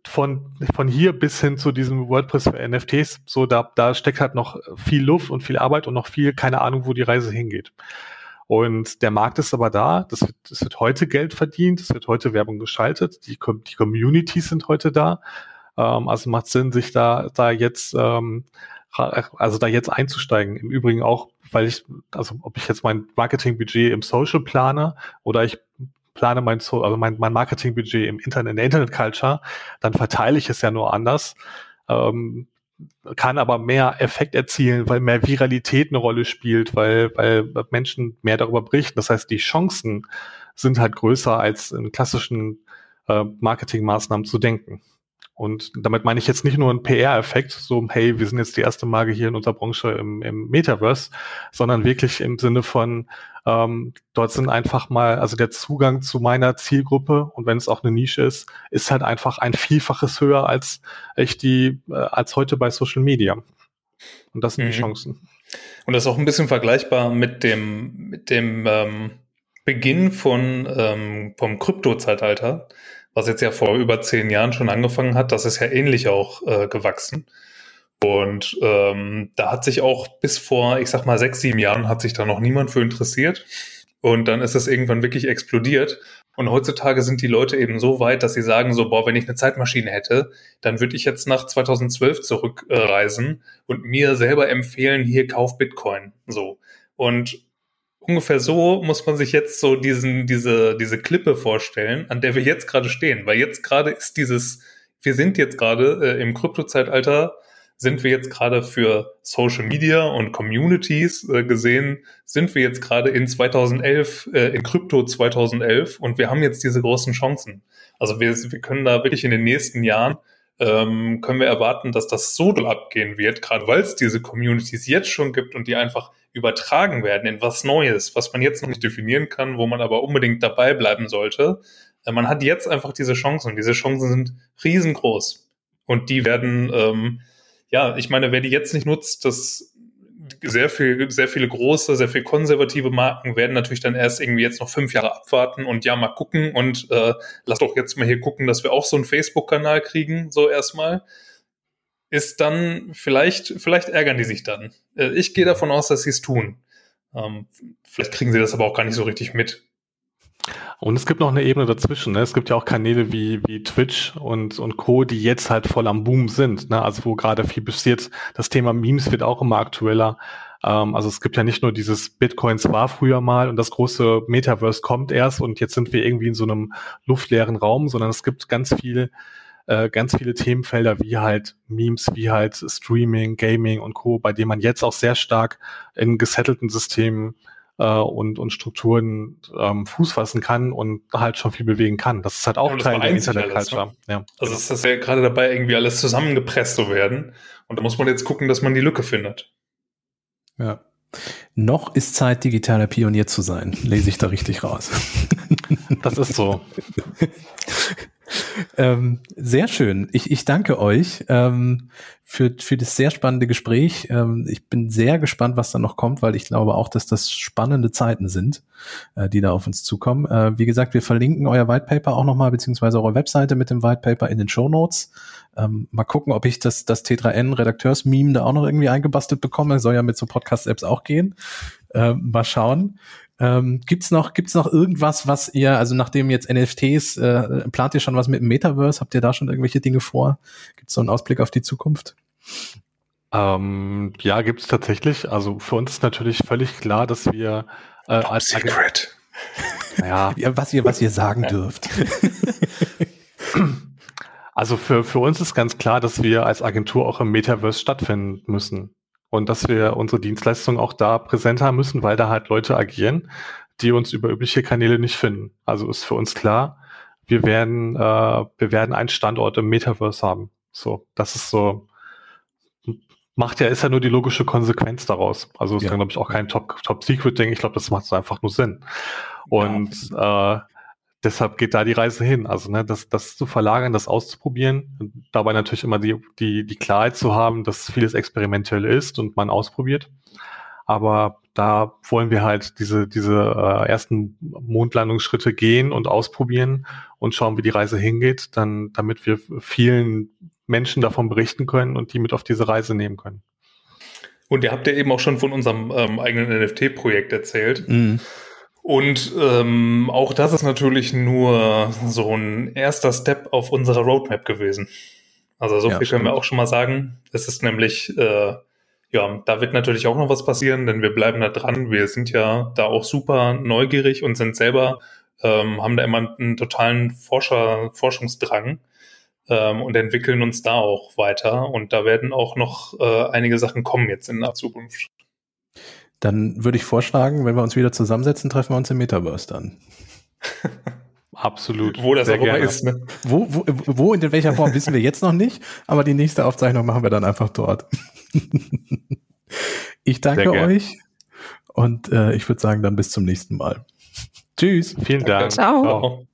von, von hier bis hin zu diesem WordPress für NFTs, so da, da steckt halt noch viel Luft und viel Arbeit und noch viel, keine Ahnung, wo die Reise hingeht. Und der Markt ist aber da, das wird, das wird heute Geld verdient, es wird heute Werbung geschaltet, die, die Communities sind heute da. Ähm, also macht Sinn, sich da, da jetzt, ähm, also da jetzt einzusteigen. Im Übrigen auch, weil ich, also ob ich jetzt mein Marketingbudget im Social plane oder ich plane mein, also mein, mein Marketingbudget im Internet, in der Internet Culture, dann verteile ich es ja nur anders. Ähm, kann aber mehr Effekt erzielen, weil mehr Viralität eine Rolle spielt, weil, weil Menschen mehr darüber berichten. Das heißt, die Chancen sind halt größer als in klassischen äh, Marketingmaßnahmen zu denken. Und damit meine ich jetzt nicht nur einen PR-Effekt, so, hey, wir sind jetzt die erste Marke hier in unserer Branche im, im Metaverse, sondern wirklich im Sinne von, ähm, dort sind einfach mal, also der Zugang zu meiner Zielgruppe und wenn es auch eine Nische ist, ist halt einfach ein Vielfaches höher als ich die, äh, als heute bei Social Media. Und das sind mhm. die Chancen. Und das ist auch ein bisschen vergleichbar mit dem, mit dem ähm, Beginn von ähm, vom Krypto-Zeitalter was jetzt ja vor über zehn Jahren schon angefangen hat, das ist ja ähnlich auch äh, gewachsen. Und ähm, da hat sich auch bis vor, ich sag mal, sechs, sieben Jahren hat sich da noch niemand für interessiert. Und dann ist es irgendwann wirklich explodiert. Und heutzutage sind die Leute eben so weit, dass sie sagen so, boah, wenn ich eine Zeitmaschine hätte, dann würde ich jetzt nach 2012 zurückreisen und mir selber empfehlen, hier kauf Bitcoin. So. Und ungefähr so muss man sich jetzt so diesen, diese, diese Klippe vorstellen, an der wir jetzt gerade stehen. Weil jetzt gerade ist dieses, wir sind jetzt gerade äh, im Kryptozeitalter, sind wir jetzt gerade für Social Media und Communities äh, gesehen, sind wir jetzt gerade in 2011, äh, in Krypto 2011 und wir haben jetzt diese großen Chancen. Also wir, wir können da wirklich in den nächsten Jahren ähm, können wir erwarten, dass das so doll abgehen wird, gerade weil es diese Communities jetzt schon gibt und die einfach übertragen werden in was Neues, was man jetzt noch nicht definieren kann, wo man aber unbedingt dabei bleiben sollte. Äh, man hat jetzt einfach diese Chancen und diese Chancen sind riesengroß. Und die werden, ähm, ja, ich meine, wer die jetzt nicht nutzt, das sehr viel, sehr viele große, sehr viel konservative Marken werden natürlich dann erst irgendwie jetzt noch fünf Jahre abwarten und ja mal gucken und äh, lass doch jetzt mal hier gucken, dass wir auch so einen Facebook-Kanal kriegen, so erstmal. Ist dann vielleicht, vielleicht ärgern die sich dann. Äh, ich gehe davon aus, dass sie es tun. Ähm, vielleicht kriegen sie das aber auch gar nicht so richtig mit. Und es gibt noch eine Ebene dazwischen. Ne? Es gibt ja auch Kanäle wie, wie Twitch und, und Co., die jetzt halt voll am Boom sind. Ne? Also wo gerade viel passiert. Das Thema Memes wird auch immer aktueller. Ähm, also es gibt ja nicht nur dieses Bitcoins war früher mal und das große Metaverse kommt erst und jetzt sind wir irgendwie in so einem luftleeren Raum, sondern es gibt ganz viel äh, ganz viele Themenfelder wie halt Memes, wie halt Streaming, Gaming und Co., bei denen man jetzt auch sehr stark in gesettelten Systemen äh, und, und Strukturen ähm, Fuß fassen kann und halt schon viel bewegen kann. Das ist halt auch ja, Teil der Internet-Culture. Ne? Ja, also genau. es ist ja gerade dabei, irgendwie alles zusammengepresst zu werden. Und da muss man jetzt gucken, dass man die Lücke findet. Ja. Noch ist Zeit, digitaler Pionier zu sein. Lese ich da richtig raus. Das ist so. [laughs] ähm, sehr schön. Ich, ich danke euch ähm, für, für das sehr spannende Gespräch. Ähm, ich bin sehr gespannt, was da noch kommt, weil ich glaube auch, dass das spannende Zeiten sind, äh, die da auf uns zukommen. Äh, wie gesagt, wir verlinken euer White Paper auch nochmal, beziehungsweise eure Webseite mit dem White Paper in den Show Notes. Ähm, mal gucken, ob ich das, das T3N Redakteurs-Meme da auch noch irgendwie eingebastelt bekomme. Soll ja mit so Podcast-Apps auch gehen. Äh, mal schauen. Ähm, gibt's noch, gibt's noch irgendwas, was ihr, also nachdem jetzt NFTs, äh, plant ihr schon was mit dem Metaverse? Habt ihr da schon irgendwelche Dinge vor? Gibt's so einen Ausblick auf die Zukunft? Ähm, ja, gibt es tatsächlich. Also für uns ist natürlich völlig klar, dass wir äh, Top als Secret. Ja. [laughs] ja. was ihr was ihr sagen dürft. Also für für uns ist ganz klar, dass wir als Agentur auch im Metaverse stattfinden müssen und dass wir unsere Dienstleistungen auch da präsent haben müssen, weil da halt Leute agieren, die uns über übliche Kanäle nicht finden. Also ist für uns klar, wir werden, äh, wir werden einen Standort im Metaverse haben. So, das ist so, macht ja, ist ja nur die logische Konsequenz daraus. Also es ja. kann, glaube ich, auch kein Top-Secret-Ding. Top ich glaube, das macht einfach nur Sinn. Und ja. äh, deshalb geht da die Reise hin. Also ne, das, das zu verlagern, das auszuprobieren, dabei natürlich immer die, die, die Klarheit zu haben, dass vieles experimentell ist und man ausprobiert. Aber da wollen wir halt diese, diese äh, ersten Mondlandungsschritte gehen und ausprobieren und schauen, wie die Reise hingeht, dann, damit wir vielen Menschen davon berichten können und die mit auf diese Reise nehmen können. Und ihr habt ja eben auch schon von unserem ähm, eigenen NFT-Projekt erzählt. Mhm. Und ähm, auch das ist natürlich nur so ein erster Step auf unserer Roadmap gewesen. Also so ja, viel können wir auch schon mal sagen. Es ist nämlich, äh, ja, da wird natürlich auch noch was passieren, denn wir bleiben da dran. Wir sind ja da auch super neugierig und sind selber, ähm, haben da immer einen totalen Forscher, Forschungsdrang ähm, und entwickeln uns da auch weiter. Und da werden auch noch äh, einige Sachen kommen jetzt in der Zukunft. Dann würde ich vorschlagen, wenn wir uns wieder zusammensetzen, treffen wir uns im Metaverse dann. [laughs] Absolut. Wo das auch immer ist. Ne? Wo, wo, wo und in welcher Form wissen wir jetzt noch nicht, aber die nächste Aufzeichnung machen wir dann einfach dort. [laughs] ich danke euch und äh, ich würde sagen dann bis zum nächsten Mal. Tschüss. Vielen Dank. Ciao. Ciao.